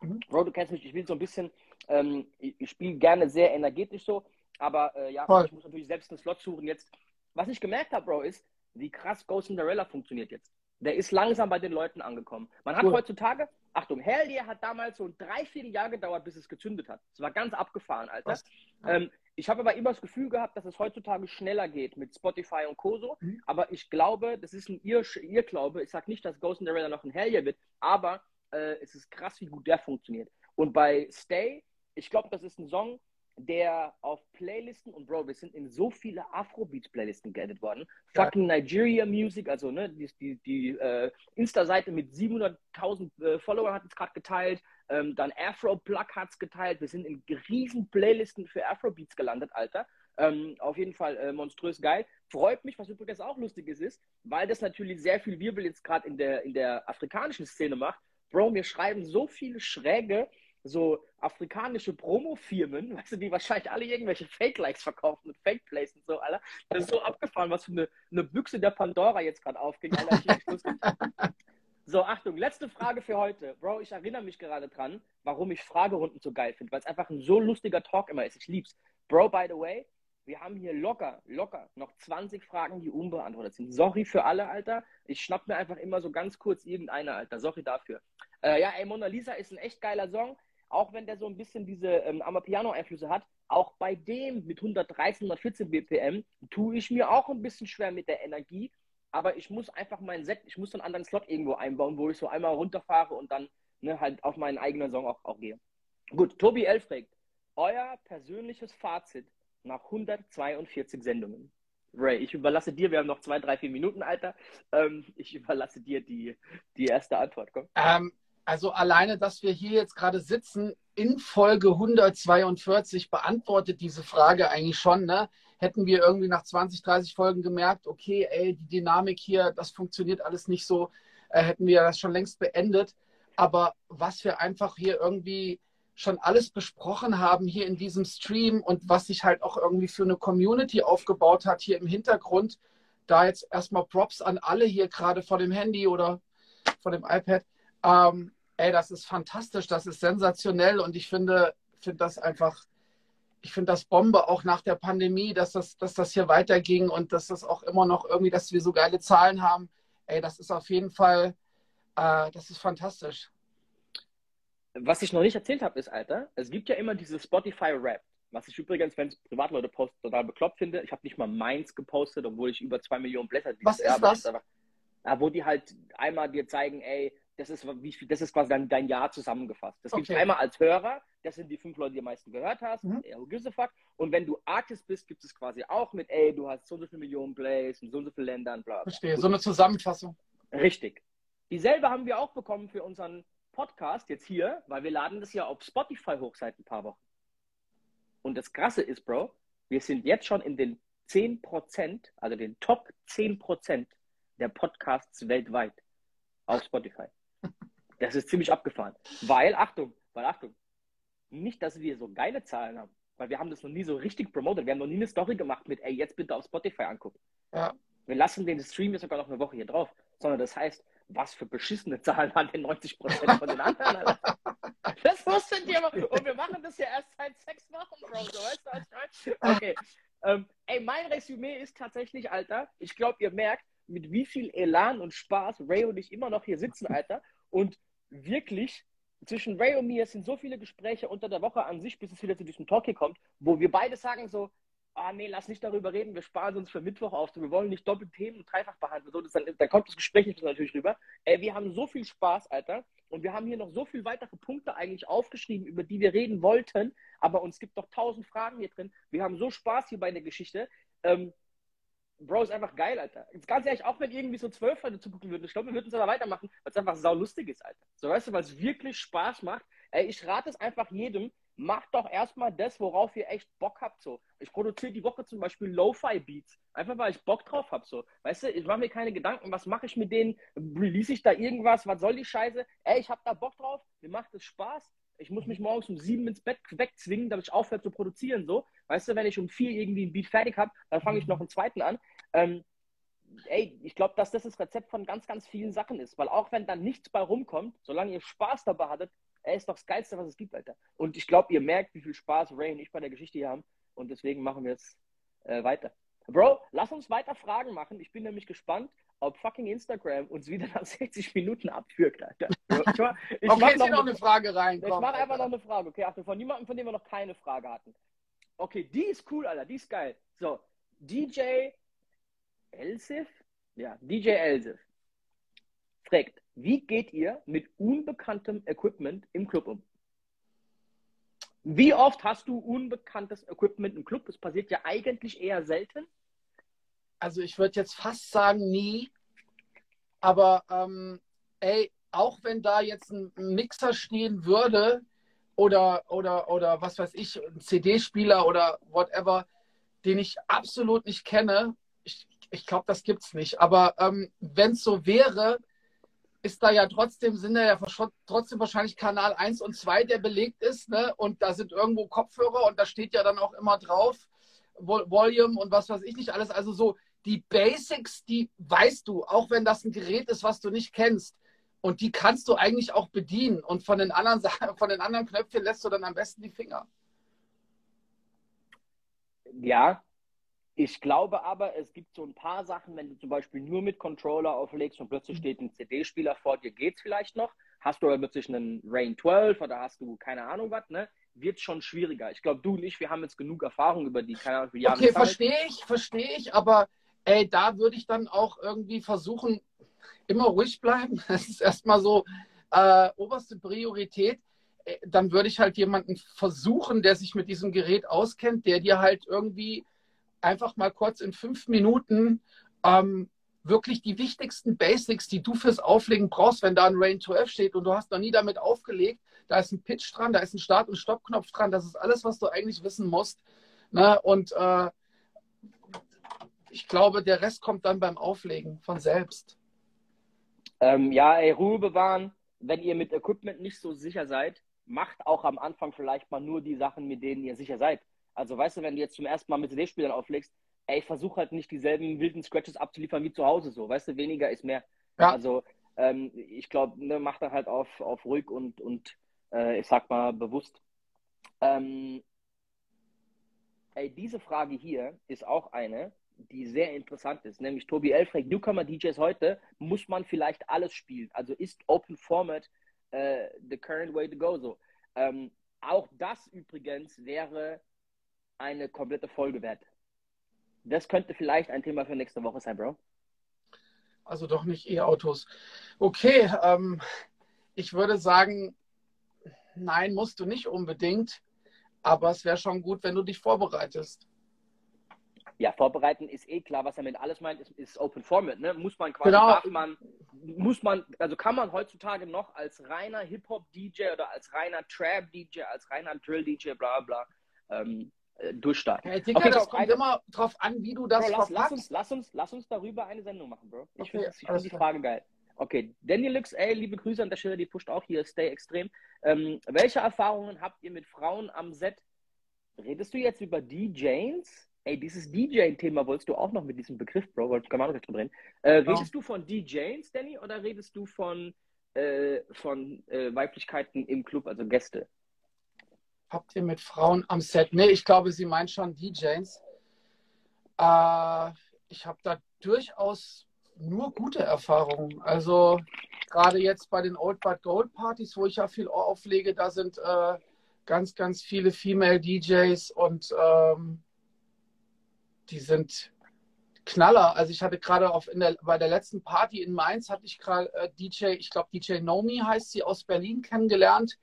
Mhm. Bro, du kennst mich, ich will so ein bisschen, ähm, ich, spiele gerne sehr energetisch so, aber äh, ja, Voll. ich muss natürlich selbst einen Slot suchen jetzt. Was ich gemerkt habe, Bro, ist, wie krass Ghost Cinderella funktioniert jetzt. Der ist langsam bei den Leuten angekommen. Man hat Cool. heutzutage, Achtung, Hell Yeah hat damals so ein Dreivierteljahr gedauert, bis es gezündet hat. Es war ganz abgefahren, Alter. Ähm, ich habe aber immer das Gefühl gehabt, dass es heutzutage schneller geht mit Spotify und Koso. Mhm. Aber ich glaube, das ist ein Irr Irrglaube. Ich sage nicht, dass Ghost in the Radar noch ein Hell Yeah wird, aber äh, es ist krass, wie gut der funktioniert. Und bei Stay, ich glaube, das ist ein Song, der auf Playlisten und Bro, wir sind in so viele Afrobeats-Playlisten geaddet worden. Geil. Fucking Nigeria Music, also ne, die, die, die äh, Insta-Seite mit 700.000 äh, Followern hat es gerade geteilt. Ähm, dann Afro-Plug hat es geteilt. Wir sind in riesen Playlisten für Afrobeats gelandet, Alter. Ähm, auf jeden Fall äh, monströs geil. Freut mich, was übrigens auch lustig ist, ist, weil das natürlich sehr viel Wirbel jetzt gerade in der, in der afrikanischen Szene macht. Bro, mir schreiben so viele schräge, so afrikanische Promo-Firmen, weißt du, die wahrscheinlich alle irgendwelche Fake-Likes verkaufen und Fake-Plays und so, Alter. Das ist so abgefahren, was für eine, eine Büchse der Pandora jetzt gerade aufging, Alter. So, Achtung, letzte Frage für heute. Bro, ich erinnere mich gerade dran, warum ich Fragerunden so geil finde, weil es einfach ein so lustiger Talk immer ist. Ich lieb's. Bro, by the way, wir haben hier locker, locker noch 20 Fragen, die unbeantwortet sind. Sorry für alle, Alter. Ich schnapp mir einfach immer so ganz kurz irgendeine, Alter. Sorry dafür. Äh, ja, ey, Mona Lisa ist ein echt geiler Song, auch wenn der so ein bisschen diese ähm, Amapiano-Einflüsse hat. Auch bei dem mit 113, 114 BPM tue ich mir auch ein bisschen schwer mit der Energie. Aber ich muss einfach meinen Set, ich muss einen anderen Slot irgendwo einbauen, wo ich so einmal runterfahre und dann ne, halt auf meinen eigenen Song auch, auch gehe. Gut, Tobi L. fragt, euer persönliches Fazit nach 142 Sendungen. Ray, ich überlasse dir, wir haben noch zwei, drei, vier Minuten, Alter. Ähm, ich überlasse dir die, die erste Antwort. Komm. Ähm, also alleine, dass wir hier jetzt gerade sitzen, in Folge 142 beantwortet diese Frage eigentlich schon. Ne? Hätten wir irgendwie nach 20, 30 Folgen gemerkt, okay, ey, die Dynamik hier, das funktioniert alles nicht so, äh, hätten wir das schon längst beendet. Aber was wir einfach hier irgendwie schon alles besprochen haben hier in diesem Stream und was sich halt auch irgendwie für eine Community aufgebaut hat hier im Hintergrund, da jetzt erstmal Props an alle hier gerade vor dem Handy oder vor dem iPad. Ähm, ey, das ist fantastisch, das ist sensationell und ich finde, finde das einfach, ich finde das Bombe auch nach der Pandemie, dass das, dass das hier weiterging und dass das auch immer noch irgendwie, dass wir so geile Zahlen haben. Ey, das ist auf jeden Fall, äh, das ist fantastisch. Was ich noch nicht erzählt habe, ist, Alter, es gibt ja immer diese Spotify-Rap. Was ich übrigens, wenn es Privatleute posten, total bekloppt finde. Ich habe nicht mal meins gepostet, obwohl ich über zwei Millionen Blätter Was ist aber das? ja, wo die halt einmal dir zeigen, ey, das ist, wie viel, das ist quasi dein, dein Jahr zusammengefasst. Das gibt es Okay. einmal als Hörer, das sind die fünf Leute, die am meisten gehört hast, Mhm. eher who gives a fuck. Und wenn du Artist bist, gibt es quasi auch mit, ey, du hast so und so viele Millionen Plays in so und so vielen Ländern, bla bla. Verstehe. So eine Zusammenfassung. Richtig. Dieselbe haben wir auch bekommen für unseren Podcast jetzt hier, weil wir laden das ja auf Spotify hoch seit ein paar Wochen. Und das Krasse ist, Bro, wir sind jetzt schon in den 10%, also den Top 10% der Podcasts weltweit auf Spotify. Das ist ziemlich abgefahren. Weil, Achtung, weil, Achtung, nicht, dass wir so geile Zahlen haben, weil wir haben das noch nie so richtig promotet. Wir haben noch nie eine Story gemacht mit, ey, jetzt bitte auf Spotify angucken. Ja. Wir lassen den Stream jetzt sogar noch eine Woche hier drauf. Sondern das heißt, was für beschissene Zahlen haben denn 90% von den anderen? Das wusstet ihr aber. Und wir machen das ja erst seit sechs Wochen, Bro. So, weißt du, was ich meine? Okay. Ähm, ey, mein Resümee ist tatsächlich, Alter, ich glaube, ihr merkt, mit wie viel Elan und Spaß Ray und ich immer noch hier sitzen, Alter. Und wirklich, zwischen Ray und mir sind so viele Gespräche unter der Woche an sich, bis es wieder zu diesem Talk hier kommt, wo wir beide sagen so, ah nee, lass nicht darüber reden, wir sparen uns für Mittwoch auf, wir wollen nicht doppelt Themen und dreifach behandeln. So, das dann, dann kommt das Gespräch natürlich rüber. Ey, wir haben so viel Spaß, Alter. Und wir haben hier noch so viele weitere Punkte eigentlich aufgeschrieben, über die wir reden wollten. Aber uns gibt noch tausend Fragen hier drin. Wir haben so Spaß hier bei der Geschichte. Ähm, Bro, ist einfach geil, Alter. Jetzt ganz ehrlich, auch wenn irgendwie so zwölf Leute zugucken würden, ich glaube, wir würden es aber weitermachen, weil es einfach saulustig ist, Alter. So, weißt du, weil es wirklich Spaß macht. Ey, ich rate es einfach jedem, macht doch erstmal das, worauf ihr echt Bock habt, so. Ich produziere die Woche zum Beispiel Lo-Fi-Beats. Einfach, weil ich Bock drauf habe, so. Weißt du, ich mache mir keine Gedanken, was mache ich mit denen? Release ich da irgendwas? Was soll die Scheiße? Ey, ich habe da Bock drauf. Mir macht es Spaß. Ich muss mich morgens um sieben ins Bett wegzwingen, damit ich aufhöre zu produzieren, so. Weißt du, wenn ich um vier irgendwie ein Beat fertig habe, dann fange ich noch einen zweiten an. Ähm, ey, ich glaube, dass das das Rezept von ganz, ganz vielen Sachen ist. Weil auch wenn dann nichts bei rumkommt, solange ihr Spaß dabei hattet, Er ist doch das Geilste, was es gibt, Alter. Und ich glaube, ihr merkt, wie viel Spaß Ray und ich bei der Geschichte hier haben. Und deswegen machen wir jetzt äh, weiter. Bro, lass uns weiter Fragen machen. Ich bin nämlich gespannt, ob fucking Instagram uns wieder nach 60 Minuten abführt, Alter. Ich, mach, ich okay, mach noch, eine Frage rein. Ich mache einfach noch eine Frage. Okay, Achtung, von niemandem, von dem wir noch keine Frage hatten. Okay, die ist cool, Alter. Die ist geil. So, DJ Elsif? Ja, DJ Elsif fragt, wie geht ihr mit unbekanntem Equipment im Club um? Wie oft hast du unbekanntes Equipment im Club? Das passiert ja eigentlich eher selten. Also ich würde jetzt fast sagen, nie. Aber ähm, ey, auch wenn da jetzt ein Mixer stehen würde oder, oder, oder was weiß ich, ein CD-Spieler oder whatever, den ich absolut nicht kenne, ich, ich glaube, das gibt es nicht. Aber ähm, wenn es so wäre, ist da ja trotzdem, sind da ja trotzdem wahrscheinlich Kanal 1 und 2, der belegt ist, ne? Und da sind irgendwo Kopfhörer und da steht ja dann auch immer drauf, Volume und was weiß ich nicht alles. Also so die Basics, die weißt du, auch wenn das ein Gerät ist, was du nicht kennst. Und die kannst du eigentlich auch bedienen. Und von den anderen, von den anderen Knöpfchen lässt du dann am besten die Finger. Ja, ich glaube aber, es gibt so ein paar Sachen, wenn du zum Beispiel nur mit Controller auflegst und plötzlich mhm. steht ein CD-Spieler vor dir, geht es vielleicht noch. Hast du aber plötzlich einen Rain 12 oder hast du keine Ahnung was, ne? Wird schon schwieriger. Ich glaube, du und ich, wir haben jetzt genug Erfahrung über die, keine Ahnung, wie Jahre. Okay, verstehe ich, verstehe ich, aber ey, da würde ich dann auch irgendwie versuchen, immer ruhig bleiben. Das ist erstmal so äh, oberste Priorität. Äh, dann würde ich halt jemanden versuchen, der sich mit diesem Gerät auskennt, der dir halt irgendwie einfach mal kurz in fünf Minuten ähm, wirklich die wichtigsten Basics, die du fürs Auflegen brauchst, wenn da ein Rain 12 steht und du hast noch nie damit aufgelegt, da ist ein Pitch dran, da ist ein Start- und Stoppknopf dran, das ist alles, was du eigentlich wissen musst. Ne? Und äh, ich glaube, der Rest kommt dann beim Auflegen von selbst. Ähm, ja, ey, Ruhe bewahren. Wenn ihr mit Equipment nicht so sicher seid, macht auch am Anfang vielleicht mal nur die Sachen, mit denen ihr sicher seid. Also weißt du, wenn du jetzt zum ersten Mal mit CD-Spielern auflegst, ey, versuch halt nicht dieselben wilden Scratches abzuliefern wie zu Hause so. Weißt du, weniger ist mehr. Ja. Also ähm, ich glaube, ne, mach da halt auf, auf ruhig und, und äh, ich sag mal bewusst. Ähm, ey, diese Frage hier ist auch eine, die sehr interessant ist, nämlich Tobi Elfrecht, Newcomer DJs heute, muss man vielleicht alles spielen. Also ist Open Format äh, the current way to go so. Ähm, auch das übrigens wäre eine komplette Folge wert. Das könnte vielleicht ein Thema für nächste Woche sein, Bro. Also doch nicht E-Autos. Okay, ähm, ich würde sagen, nein, musst du nicht unbedingt. Aber es wäre schon gut, wenn du dich vorbereitest. Ja, vorbereiten ist eh klar, was er mit alles meint, ist, ist Open Format, ne? Muss man quasi, genau. darf man, muss man, also kann man heutzutage noch als reiner Hip-Hop-DJ oder als reiner Trap-DJ, als reiner Drill-DJ, bla bla, ähm, äh, durchstarten. Hey, Digga, okay, das kommt eine... immer drauf an, wie du das Bro, lass, lass, uns, lass, uns, lass uns darüber eine Sendung machen, Bro. Ich okay, finde find die Frage geil. Okay, Daniel Lux, ey, liebe Grüße an der Stelle, die pusht auch hier, stay extrem. Ähm, welche Erfahrungen habt ihr mit Frauen am Set? Redest du jetzt über DJs? Ey, dieses DJ-Thema wolltest du auch noch mit diesem Begriff, Bro, wollte ich gerne noch drüber reden. Äh, redest du von DJs, Danny, oder redest du von, äh, von äh, Weiblichkeiten im Club, also Gäste? Habt ihr mit Frauen am Set? Nee, ich glaube, sie meint schon DJs. Äh, ich habe da durchaus nur gute Erfahrungen. Also gerade jetzt bei den Old But Gold Partys, wo ich ja viel auflege, da sind äh, ganz, ganz viele Female DJs und ähm, die sind Knaller. Also ich hatte gerade auf der, bei der letzten Party in Mainz hatte ich gerade äh, DJ, ich glaube DJ Nomi heißt sie aus Berlin kennengelernt.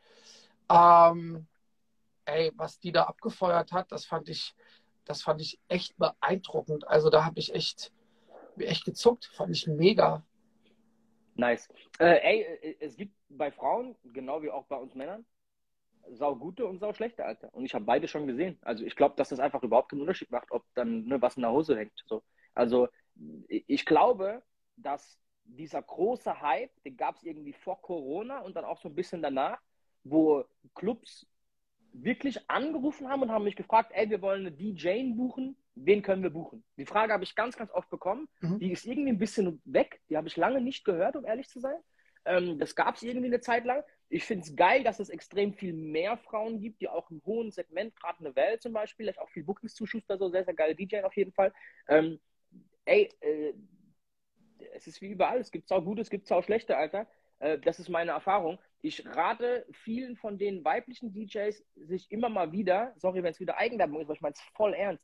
Ähm, ey, was die da abgefeuert hat, das fand ich, das fand ich echt beeindruckend. Also da habe ich echt, echt gezuckt, fand ich mega. Nice. Äh, ey, äh, es gibt bei Frauen, genau wie auch bei uns Männern, sau gute und sau schlechte, Alter. Und ich habe beide schon gesehen. Also ich glaube, dass das einfach überhaupt keinen Unterschied macht, ob dann ne, was in der Hose hängt. So. Also ich glaube, dass dieser große Hype, den gab es irgendwie vor Corona und dann auch so ein bisschen danach, wo Clubs wirklich angerufen haben und haben mich gefragt, ey, wir wollen eine DJ buchen, wen können wir buchen? Die Frage habe ich ganz, ganz oft bekommen. Mhm. Die ist irgendwie ein bisschen weg. Die habe ich lange nicht gehört, um ehrlich zu sein. Ähm, das gab es irgendwie eine Zeit lang. Ich finde es geil, dass es extrem viel mehr Frauen gibt, die auch im hohen Segment, gerade eine Welt zum Beispiel, auch viel Bookingszuschuss da so, sehr, sehr geile DJ auf jeden Fall. Ähm, ey, äh, es ist wie überall, es gibt auch gute, es gibt auch schlechte, Alter. Äh, das ist meine Erfahrung. Ich rate vielen von den weiblichen DJs, sich immer mal wieder, sorry, wenn es wieder Eigenwerbung ist, aber ich meine es voll ernst,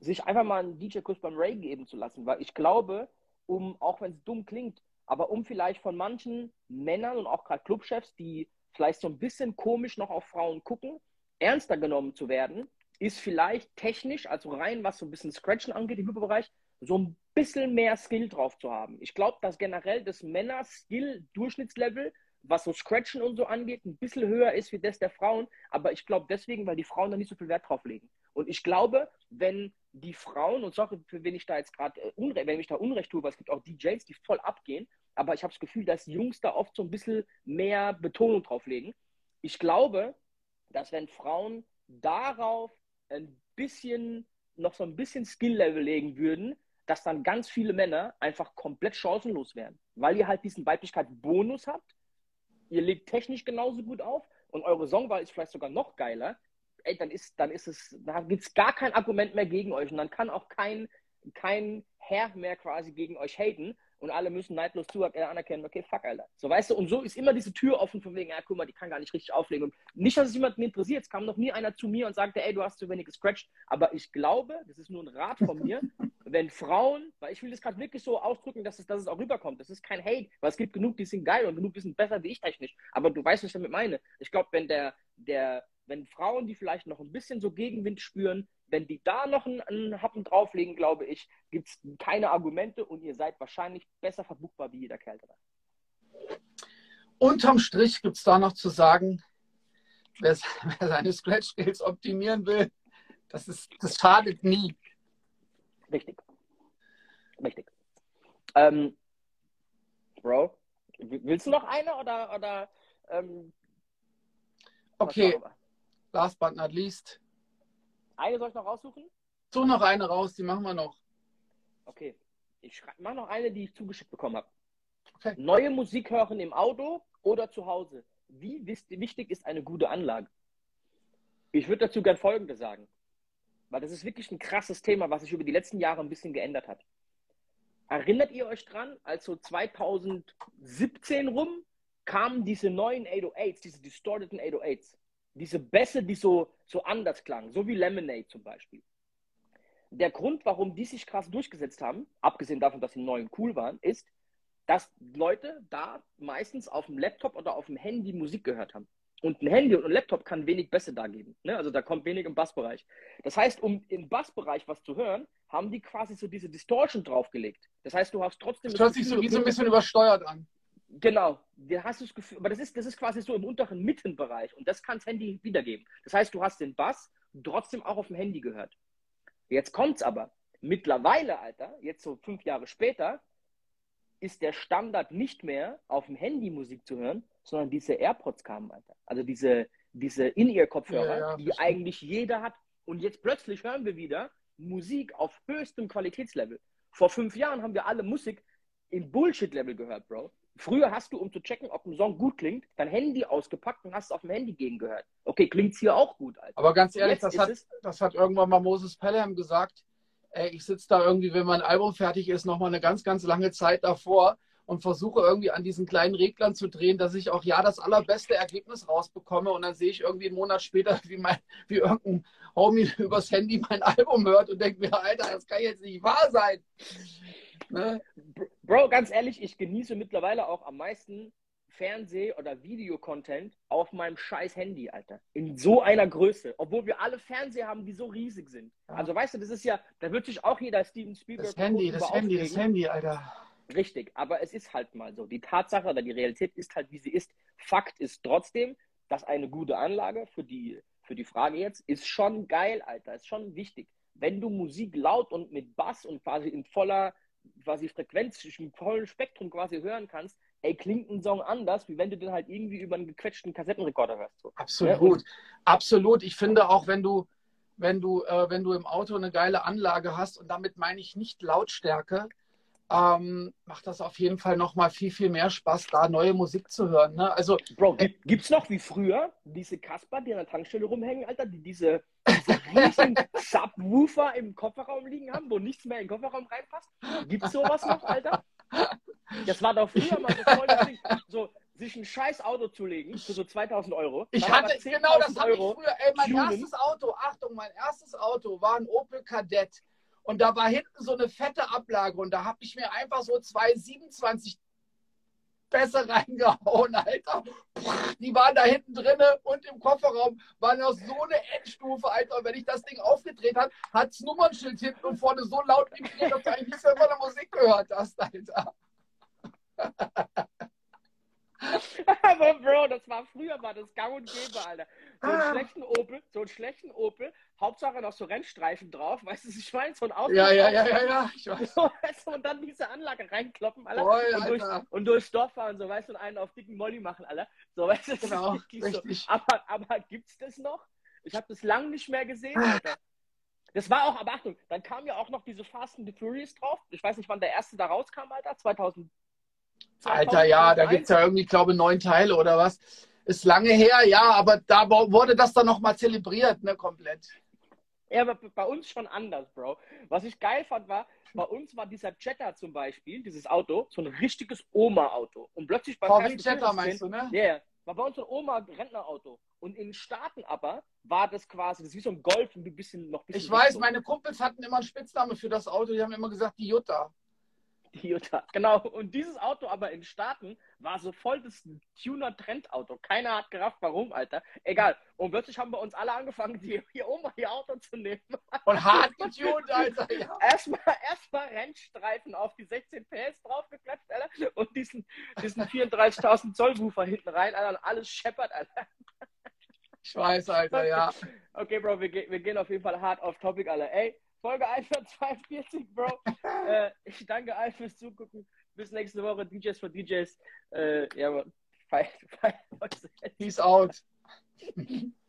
sich einfach mal einen DJ-Kurs beim Ray geben zu lassen, weil ich glaube, um, auch wenn es dumm klingt, aber um vielleicht von manchen Männern und auch gerade Clubchefs, die vielleicht so ein bisschen komisch noch auf Frauen gucken, ernster genommen zu werden, ist vielleicht technisch, also rein was so ein bisschen Scratchen angeht im Hyperbereich, so ein bisschen mehr Skill drauf zu haben. Ich glaube, dass generell das Männer-Skill-Durchschnittslevel, was so Scratchen und so angeht, ein bisschen höher ist wie das der Frauen. Aber ich glaube deswegen, weil die Frauen da nicht so viel Wert drauf legen. Und ich glaube, wenn die Frauen, und sorry, für wen ich da jetzt gerade äh, wenn ich da Unrecht tue, weil es gibt auch DJs, die voll abgehen, aber ich habe das Gefühl, dass Jungs da oft so ein bisschen mehr Betonung drauf legen. Ich glaube, dass wenn Frauen darauf ein bisschen, noch so ein bisschen Skill-Level legen würden, dass dann ganz viele Männer einfach komplett chancenlos wären, weil ihr halt diesen Weiblichkeit-Bonus habt. Ihr legt technisch genauso gut auf und eure Songwahl ist vielleicht sogar noch geiler. Ey, dann ist, dann ist es, da gibt es gar kein Argument mehr gegen euch und dann kann auch kein, kein Herr mehr quasi gegen euch haten, und alle müssen neidlos zu anerkennen, okay, fuck, Alter. So, weißt du, und so ist immer diese Tür offen von wegen, ja, guck mal, die kann gar nicht richtig auflegen. Und nicht, dass es jemanden interessiert. Es kam noch nie einer zu mir und sagte, ey, du hast zu wenig gescratcht. Aber ich glaube, das ist nur ein Rat von mir, wenn Frauen, weil ich will das gerade wirklich so ausdrücken, dass es, dass es auch rüberkommt. Das ist kein Hate, weil es gibt genug, die sind geil und genug, die sind besser wie ich technisch. Aber du weißt, was ich damit meine. Ich glaube, wenn der, der, wenn Frauen, die vielleicht noch ein bisschen so Gegenwind spüren, wenn die da noch einen, einen Happen drauflegen, glaube ich, gibt es keine Argumente und ihr seid wahrscheinlich besser verbuchbar wie jeder Kerl. Unterm Strich gibt es da noch zu sagen, wer, wer seine Scratch-Skills optimieren will, das, ist, das schadet nie. Richtig. Richtig. Ähm, Bro, willst du noch eine oder, oder ähm, Okay, last but not least, eine soll ich noch raussuchen? So noch eine raus, die machen wir noch. Okay. Ich mache noch eine, die ich zugeschickt bekommen habe. Okay. Neue Musik hören im Auto oder zu Hause. Wie wichtig ist eine gute Anlage? Ich würde dazu gern Folgendes sagen. Weil das ist wirklich ein krasses Thema, was sich über die letzten Jahre ein bisschen geändert hat. Erinnert ihr euch dran, als so 2017 rum kamen diese neuen 808s, diese distorteten 808s? diese Bässe, die so, so anders klangen, so wie Lemonade zum Beispiel. Der Grund, warum die sich krass durchgesetzt haben, abgesehen davon, dass sie neu und cool waren, ist, dass Leute da meistens auf dem Laptop oder auf dem Handy Musik gehört haben. Und ein Handy und ein Laptop kann wenig Bässe da geben. Ne? Also da kommt wenig im Bassbereich. Das heißt, um im Bassbereich was zu hören, haben die quasi so diese Distortion draufgelegt. Das heißt, du hast trotzdem. Das hört sich so wie so ein bisschen übersteuert an. Genau, da hast du das Gefühl, aber das ist, das ist quasi so im unteren Mittenbereich und das kann das Handy wiedergeben. Das heißt, du hast den Bass trotzdem auch auf dem Handy gehört. Jetzt kommt's aber. Mittlerweile, Alter, jetzt so fünf Jahre später, ist der Standard nicht mehr auf dem Handy Musik zu hören, sondern diese AirPods kamen, Alter. Also diese, diese In-Ear-Kopfhörer, ja, ja, die eigentlich jeder hat. Und jetzt plötzlich hören wir wieder Musik auf höchstem Qualitätslevel. Vor fünf Jahren haben wir alle Musik im Bullshit-Level gehört, Bro. Früher hast du, um zu checken, ob ein Song gut klingt, dein Handy ausgepackt und hast es auf dem Handy gegen gehört. Okay, klingt es hier auch gut, Alter. Aber ganz ehrlich, das hat, das hat irgendwann mal Moses Pelham gesagt. Ey, ich sitze da irgendwie, wenn mein Album fertig ist, nochmal eine ganz, ganz lange Zeit davor und versuche irgendwie an diesen kleinen Reglern zu drehen, dass ich auch ja das allerbeste Ergebnis rausbekomme und dann sehe ich irgendwie einen Monat später, wie, mein, wie irgendein Homie übers Handy mein Album hört und denke mir, Alter, das kann jetzt nicht wahr sein. Ne? Bro, ganz ehrlich, ich genieße mittlerweile auch am meisten Fernseh- oder Videocontent auf meinem scheiß Handy, Alter. In so einer Größe. Obwohl wir alle Fernseher haben, die so riesig sind. Ja. Also weißt du, das ist ja, da wird sich auch jeder Steven Spielberg. Das Handy, das Handy, das Handy, Alter. Richtig, aber es ist halt mal so. Die Tatsache oder die Realität ist halt, wie sie ist. Fakt ist trotzdem, dass eine gute Anlage für die, für die Frage jetzt ist schon geil, Alter. Ist schon wichtig. Wenn du Musik laut und mit Bass und quasi in voller quasi Frequenz, im vollen Spektrum quasi hören kannst, ey, klingt ein Song anders, wie wenn du den halt irgendwie über einen gequetschten Kassettenrekorder hörst. So. Absolut, ja, absolut. Ich finde auch, wenn du, wenn du, äh, wenn du im Auto eine geile Anlage hast, und damit meine ich nicht Lautstärke, ähm, macht das auf jeden Fall nochmal viel, viel mehr Spaß, da neue Musik zu hören. Ne? Also, Bro, gibt, gibt's noch wie früher diese Kasper, die an der Tankstelle rumhängen, Alter, die diese, diese riesen Subwoofer im Kofferraum liegen haben, wo nichts mehr in den Kofferraum reinpasst? Gibt's sowas noch, Alter? Das war doch früher mal so sich ein scheiß Auto zu legen für so 2000 Euro. ich hatte, genau, das 10.000 hatte ich früher. Ey, mein tunen. erstes Auto, Achtung, mein erstes Auto war ein Opel Kadett. Und da war hinten so eine fette Ablage und da habe ich mir einfach so zwei 27 Pässe reingehauen, Alter. Die waren da hinten drinne und im Kofferraum war noch so eine Endstufe, Alter. Und wenn ich das Ding aufgedreht habe, hat das Nummernschild hinten und vorne so laut vibriert, dass du eigentlich nichts mehr von der Musik gehört hast, Alter. Aber Bro, das war früher war das gang und gäbe, Alter. So einen Ah. schlechten Opel, so einen schlechten Opel, Hauptsache noch so Rennstreifen drauf, weißt du, ich meine, so ein Auto. Ja, ja, ja, ja, ja. Ich weiß. So, weißt du, und dann diese Anlage reinkloppen, Alter. Voll, und, durch, Alter. und durchs Dorf fahren, so, weißt du, und einen auf dicken Molly machen, Alter. So, weißt du, das Genau, richtig. so. Aber, aber gibt's das noch? Ich habe das lang nicht mehr gesehen, Ah. Alter. Das war auch, aber Achtung, dann kam ja auch noch diese Fast and the Furious drauf. Ich weiß nicht, wann der erste da rauskam, Alter. 2000. Alter, ja, da gibt es ja irgendwie, glaube ich, neun Teile oder was. Ist lange her, ja, aber da wurde das dann nochmal zelebriert, ne, komplett. Ja, aber bei uns schon anders, Bro. Was ich geil fand, war, bei uns war dieser Jetta zum Beispiel, dieses Auto, so ein richtiges Oma-Auto. Und plötzlich beim VW Jetta meinst du, ne? Ja, yeah. war bei uns so ein Oma-Rentnerauto. Und in den Staaten aber war das quasi, das ist wie so ein Golf und ein bisschen noch ein bisschen. Ich weiß, so. meine Kumpels hatten immer einen Spitzname für das Auto, die haben immer gesagt, die Jutta. Jutta. Genau. Und dieses Auto aber in Staaten war so voll das Tuner-Trendauto. Keiner hat gerafft, warum, Alter. Egal. Und plötzlich haben wir uns alle angefangen, die, hier Oma ihr Auto zu nehmen. Und hart getuned, Alter, ja. Erstmal erstmal Rennstreifen auf die 16 PS draufgeklatscht, Alter. Und diesen, diesen 34.000 Zoll Woofer hinten rein, Alter. Und alles scheppert, Alter. Ich weiß, Alter, ja. Okay, Bro, wir, wir gehen auf jeden Fall hart auf Topic, Alter. Ey, Folge 142, Bro. äh, ich danke allen fürs Zugucken. Bis nächste Woche. DJs for DJs. Äh, ja, Mann. Peace out.